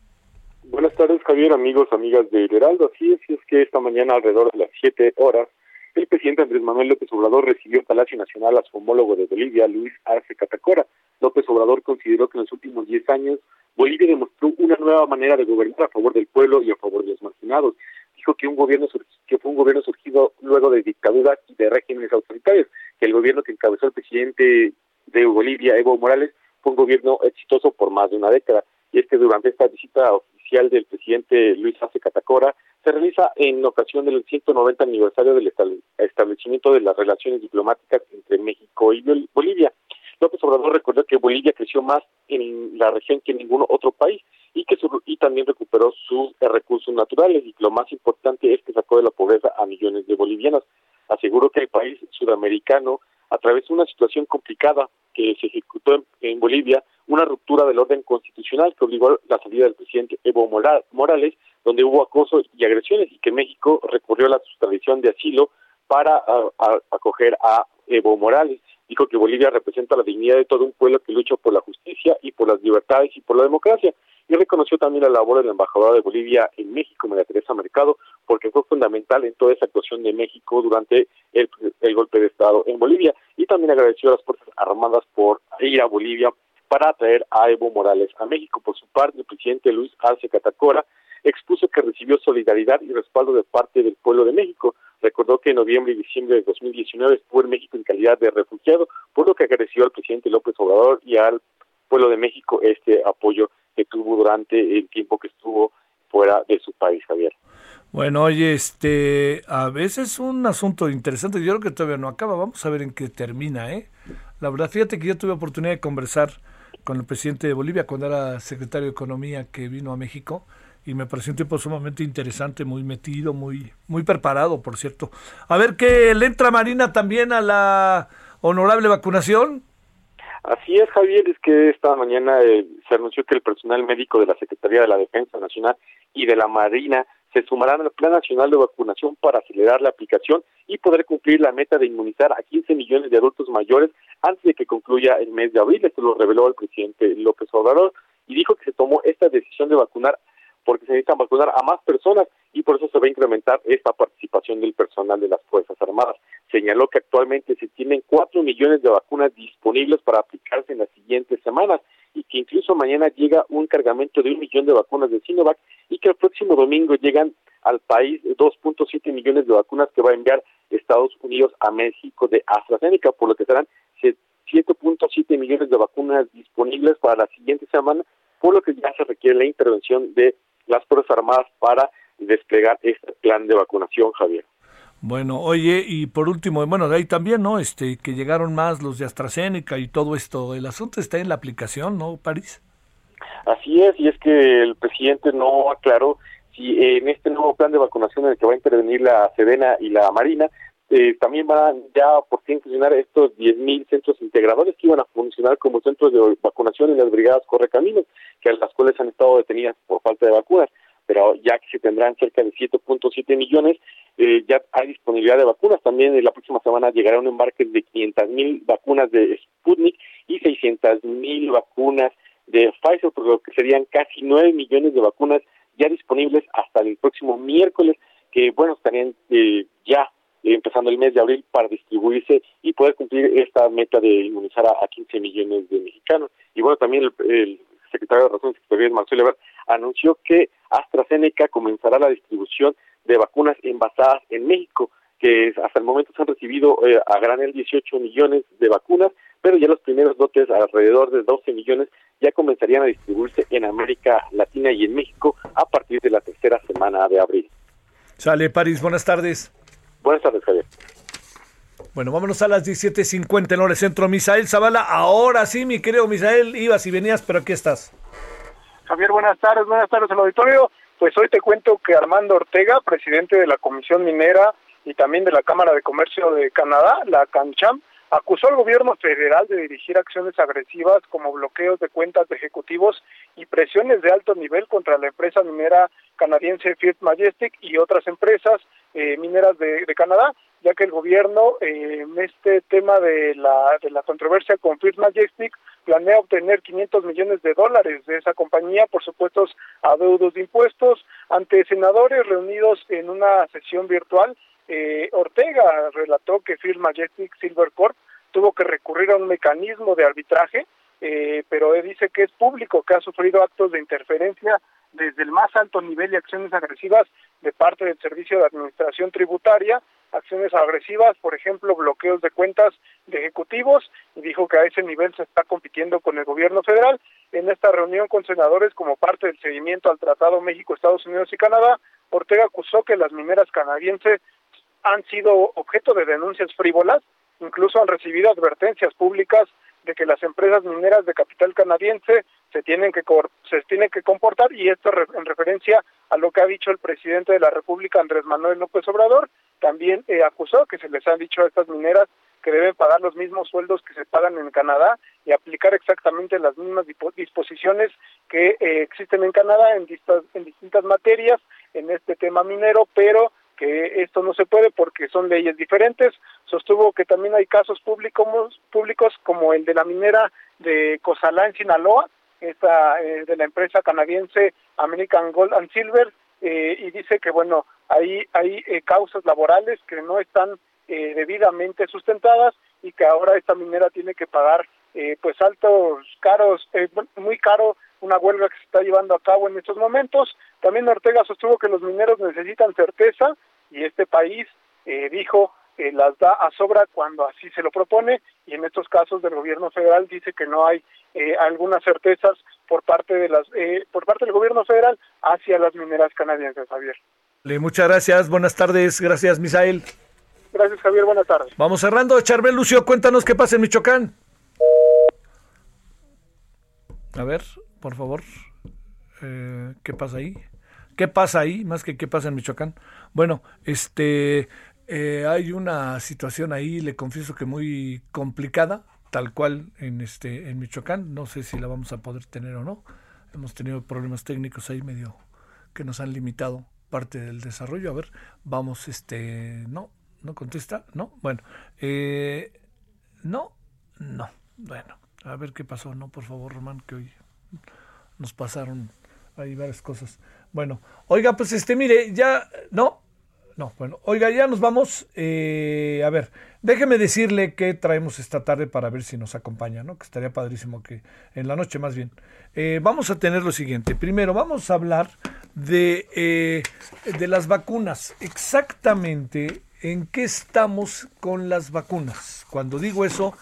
Speaker 14: Buenas tardes, Javier, amigos, amigas de Heraldo. Así es, es que esta mañana, alrededor de las 7 horas, el presidente Andrés Manuel López Obrador recibió en Palacio Nacional a su homólogo de Bolivia, Luis Arce Catacora. López Obrador consideró que en los últimos 10 años Bolivia demostró una nueva manera de gobernar a favor del pueblo y a favor de los marginados. Dijo que un gobierno que fue un gobierno surgido luego de dictaduras y de regímenes autoritarios, que el gobierno que encabezó el presidente de Bolivia, Evo Morales, fue un gobierno exitoso por más de una década. Y es que durante esta visita del presidente Luis Arce Catacora se realiza en ocasión del 190 aniversario del establecimiento de las relaciones diplomáticas entre México y Bolivia. López Obrador recordó que Bolivia creció más en la región que en ningún otro país y que y también recuperó sus recursos naturales y lo más importante es que sacó de la pobreza a millones de bolivianos. Aseguró que el país sudamericano a través de una situación complicada que se ejecutó en Bolivia, una ruptura del orden constitucional que obligó la salida del presidente Evo Morales, donde hubo acoso y agresiones y que México recurrió a la tradición de asilo para acoger a Evo Morales. Dijo que Bolivia representa la dignidad de todo un pueblo que lucha por la justicia y por las libertades y por la democracia. Y reconoció también la labor de la embajadora de Bolivia en México, María Teresa Mercado, porque fue fundamental en toda esa actuación de México durante el, golpe de Estado en Bolivia. Y también agradeció a las Fuerzas Armadas por ir a Bolivia para atraer a Evo Morales a México. Por su parte, el presidente Luis Arce Catacora expuso que recibió solidaridad y respaldo de parte del pueblo de México. Recordó que en noviembre y diciembre de 2019 estuvo en México en calidad de refugiado, por lo que agradeció al presidente López Obrador y al pueblo de México este apoyo que tuvo durante el tiempo que estuvo fuera de su país, Javier.
Speaker 3: Bueno, oye, este, a veces es un asunto interesante, yo creo que todavía no acaba, vamos a ver en qué termina, ¿eh? La verdad, fíjate que yo tuve oportunidad de conversar con el presidente de Bolivia cuando era secretario de Economía que vino a México y me pareció un tipo sumamente interesante, muy metido, muy muy preparado, por cierto. A ver qué le entra Marina también a la honorable vacunación.
Speaker 14: Así es, Javier, es que esta mañana eh, se anunció que el personal médico de la Secretaría de la Defensa Nacional y de la Marina se sumarán al Plan Nacional de Vacunación para acelerar la aplicación y poder cumplir la meta de inmunizar a 15 millones de adultos mayores antes de que concluya el mes de abril. Esto lo reveló el presidente López Obrador y dijo que se tomó esta decisión de vacunar porque se necesitan vacunar a más personas y por eso se va a incrementar esta participación del personal de las Fuerzas Armadas. Señaló que actualmente se tienen 4 millones de vacunas disponibles para aplicarse en las siguientes semanas y que incluso mañana llega un cargamento de un millón de vacunas de Sinovac y que el próximo domingo llegan al país 2.7 millones de vacunas que va a enviar Estados Unidos a México de AstraZeneca, por lo que serán 7.7 millones de vacunas disponibles para la siguiente semana, por lo que ya se requiere la intervención de las Fuerzas Armadas para desplegar este plan de vacunación, Javier.
Speaker 3: Bueno, oye, y por último, bueno, de ahí también, ¿no? Este, que llegaron más los de AstraZeneca y todo esto. El asunto está en la aplicación, ¿no, París?
Speaker 14: Así es, y es que el presidente no aclaró si en este nuevo plan de vacunación en el que va a intervenir la Sedena y la Marina, eh, también van ya por fin funcionar estos 10.000 centros integradores que iban a funcionar como centros de vacunación en las brigadas Correcaminos, que las cuales han estado detenidas por falta de vacunas pero ya que se tendrán cerca de 7.7 millones, eh, ya hay disponibilidad de vacunas. También en la próxima semana llegará un embarque de 500 mil vacunas de Sputnik y 600 mil vacunas de Pfizer, por lo que serían casi 9 millones de vacunas ya disponibles hasta el próximo miércoles, que bueno, estarían eh, ya empezando el mes de abril para distribuirse y poder cumplir esta meta de inmunizar a, 15 millones de mexicanos. Y bueno, también el, secretario de Relaciones Exteriores, Marcelo Ebrard, anunció que AstraZeneca comenzará la distribución de vacunas envasadas en México, que hasta el momento se han recibido eh, a granel 18 millones de vacunas, pero ya los primeros lotes, alrededor de 12 millones, ya comenzarían a distribuirse en América Latina y en México a partir de la tercera semana de abril.
Speaker 3: Sale, París, buenas tardes.
Speaker 14: Buenas tardes, Javier.
Speaker 3: Bueno, vámonos a las 17.50 en hora centro. Misael Zavala, ahora sí, mi querido Misael, ibas y venías, pero aquí estás.
Speaker 15: Javier, buenas tardes, buenas tardes al auditorio. Pues hoy te cuento que Armando Ortega, presidente de la Comisión Minera y también de la Cámara de Comercio de Canadá, la CanCham, acusó al gobierno federal de dirigir acciones agresivas como bloqueos de cuentas de ejecutivos y presiones de alto nivel contra la empresa minera canadiense First Majestic y otras empresas eh, mineras de, Canadá, ya que el gobierno eh, en este tema de la, de la controversia con First Majestic planea obtener 500 millones de dólares de esa compañía por supuestos adeudos de impuestos ante senadores reunidos en una sesión virtual. Eh, Ortega relató que First Majestic Silver Corp tuvo que recurrir a un mecanismo de arbitraje, eh, pero dice que es público que ha sufrido actos de interferencia desde el más alto nivel y acciones agresivas de parte del Servicio de Administración Tributaria, acciones agresivas, por ejemplo, bloqueos de cuentas de ejecutivos, y dijo que a ese nivel se está compitiendo con el gobierno federal. En esta reunión con senadores, como parte del seguimiento al Tratado México, Estados Unidos y Canadá, Ortega acusó que las mineras canadienses han sido objeto de denuncias frívolas, incluso han recibido advertencias públicas de que las empresas mineras de capital canadiense se tienen que se tienen que comportar y esto en referencia a lo que ha dicho el presidente de la República Andrés Manuel López Obrador también eh, acusó que se les han dicho a estas mineras que deben pagar los mismos sueldos que se pagan en Canadá y aplicar exactamente las mismas disposiciones que eh, existen en Canadá en, en distintas materias en este tema minero, pero que esto no se puede porque son leyes diferentes. Sostuvo que también hay casos públicos, públicos como el de la minera de Cozalá en Sinaloa, esta, eh, de la empresa canadiense American Gold and Silver, eh, y dice que bueno, hay, hay eh, causas laborales que no están debidamente sustentadas y que ahora esta minera tiene que pagar pues altos, caros, muy caro una huelga que se está llevando a cabo en estos momentos. También Ortega sostuvo que los mineros necesitan certeza y este país eh, dijo eh, las da a sobra cuando así se lo propone y en estos casos del gobierno federal dice que no hay eh, algunas certezas por parte de las eh, por parte del gobierno federal hacia las mineras canadienses, Javier.
Speaker 3: Muchas gracias, buenas tardes, gracias Misael.
Speaker 15: Gracias Javier, buenas tardes.
Speaker 3: Vamos cerrando, Charbel Lucio, cuéntanos qué pasa en Michoacán. A ver, por favor, eh, ¿qué pasa ahí? ¿Qué pasa ahí? Más que qué pasa en Michoacán. Bueno, este, eh, hay una situación ahí, le confieso que muy complicada, tal cual en este, en Michoacán. No sé si la vamos a poder tener o no. Hemos tenido problemas técnicos ahí medio que nos han limitado parte del desarrollo. A ver, vamos, este, no, no contesta, no, bueno, eh, no, no, bueno, a ver qué pasó, no, por favor, Román, que hoy nos pasaron ahí varias cosas. Bueno, oiga, pues este, mire, ya, no, no, bueno, oiga, ya nos vamos. Eh, a ver, déjeme decirle que traemos esta tarde para ver si nos acompaña, ¿no? Que estaría padrísimo que en la noche más bien. Eh, vamos a tener lo siguiente. Primero, vamos a hablar de, eh, de las vacunas. Exactamente en qué estamos con las vacunas. Cuando digo eso,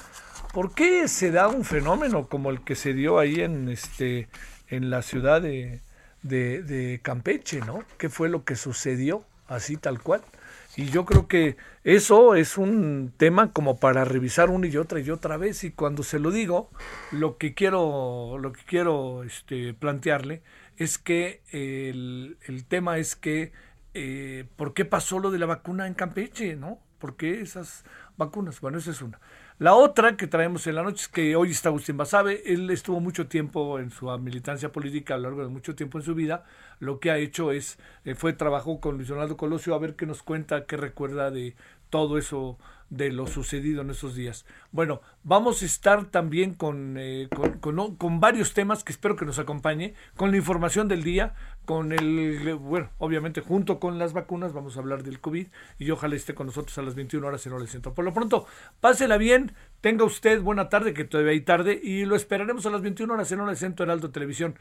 Speaker 3: ¿por qué se da un fenómeno como el que se dio ahí en, este, en la ciudad de, de, de Campeche, ¿no? ¿Qué fue lo que sucedió? Así tal cual. Y yo creo que eso es un tema como para revisar una y otra y otra vez. Y cuando se lo digo, lo que quiero, lo que quiero este, plantearle es que el, el tema es que eh, ¿por qué pasó lo de la vacuna en Campeche? ¿No? ¿Por qué esas vacunas? Bueno, esa es una. La otra que traemos en la noche es que hoy está Agustín Basabe. Él estuvo mucho tiempo en su militancia política a lo largo de mucho tiempo en su vida. Lo que ha hecho es, eh, fue trabajó con Luis Donaldo Colosio a ver qué nos cuenta, qué recuerda de todo eso de lo sucedido en esos días. Bueno, vamos a estar también con, eh, con, varios temas que espero que nos acompañe, con la información del día, con el, bueno, obviamente junto con las vacunas vamos a hablar del COVID y ojalá esté con nosotros a las 21 horas en Hora. Por lo pronto, pásela bien, tenga usted buena tarde, que todavía hay tarde, y lo esperaremos a las 21 horas en Hora Centro Heraldo Televisión.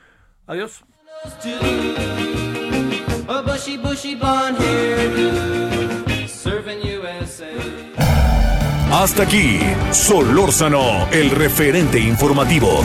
Speaker 3: Adiós.
Speaker 2: Hasta aquí, Solórzano, el referente informativo.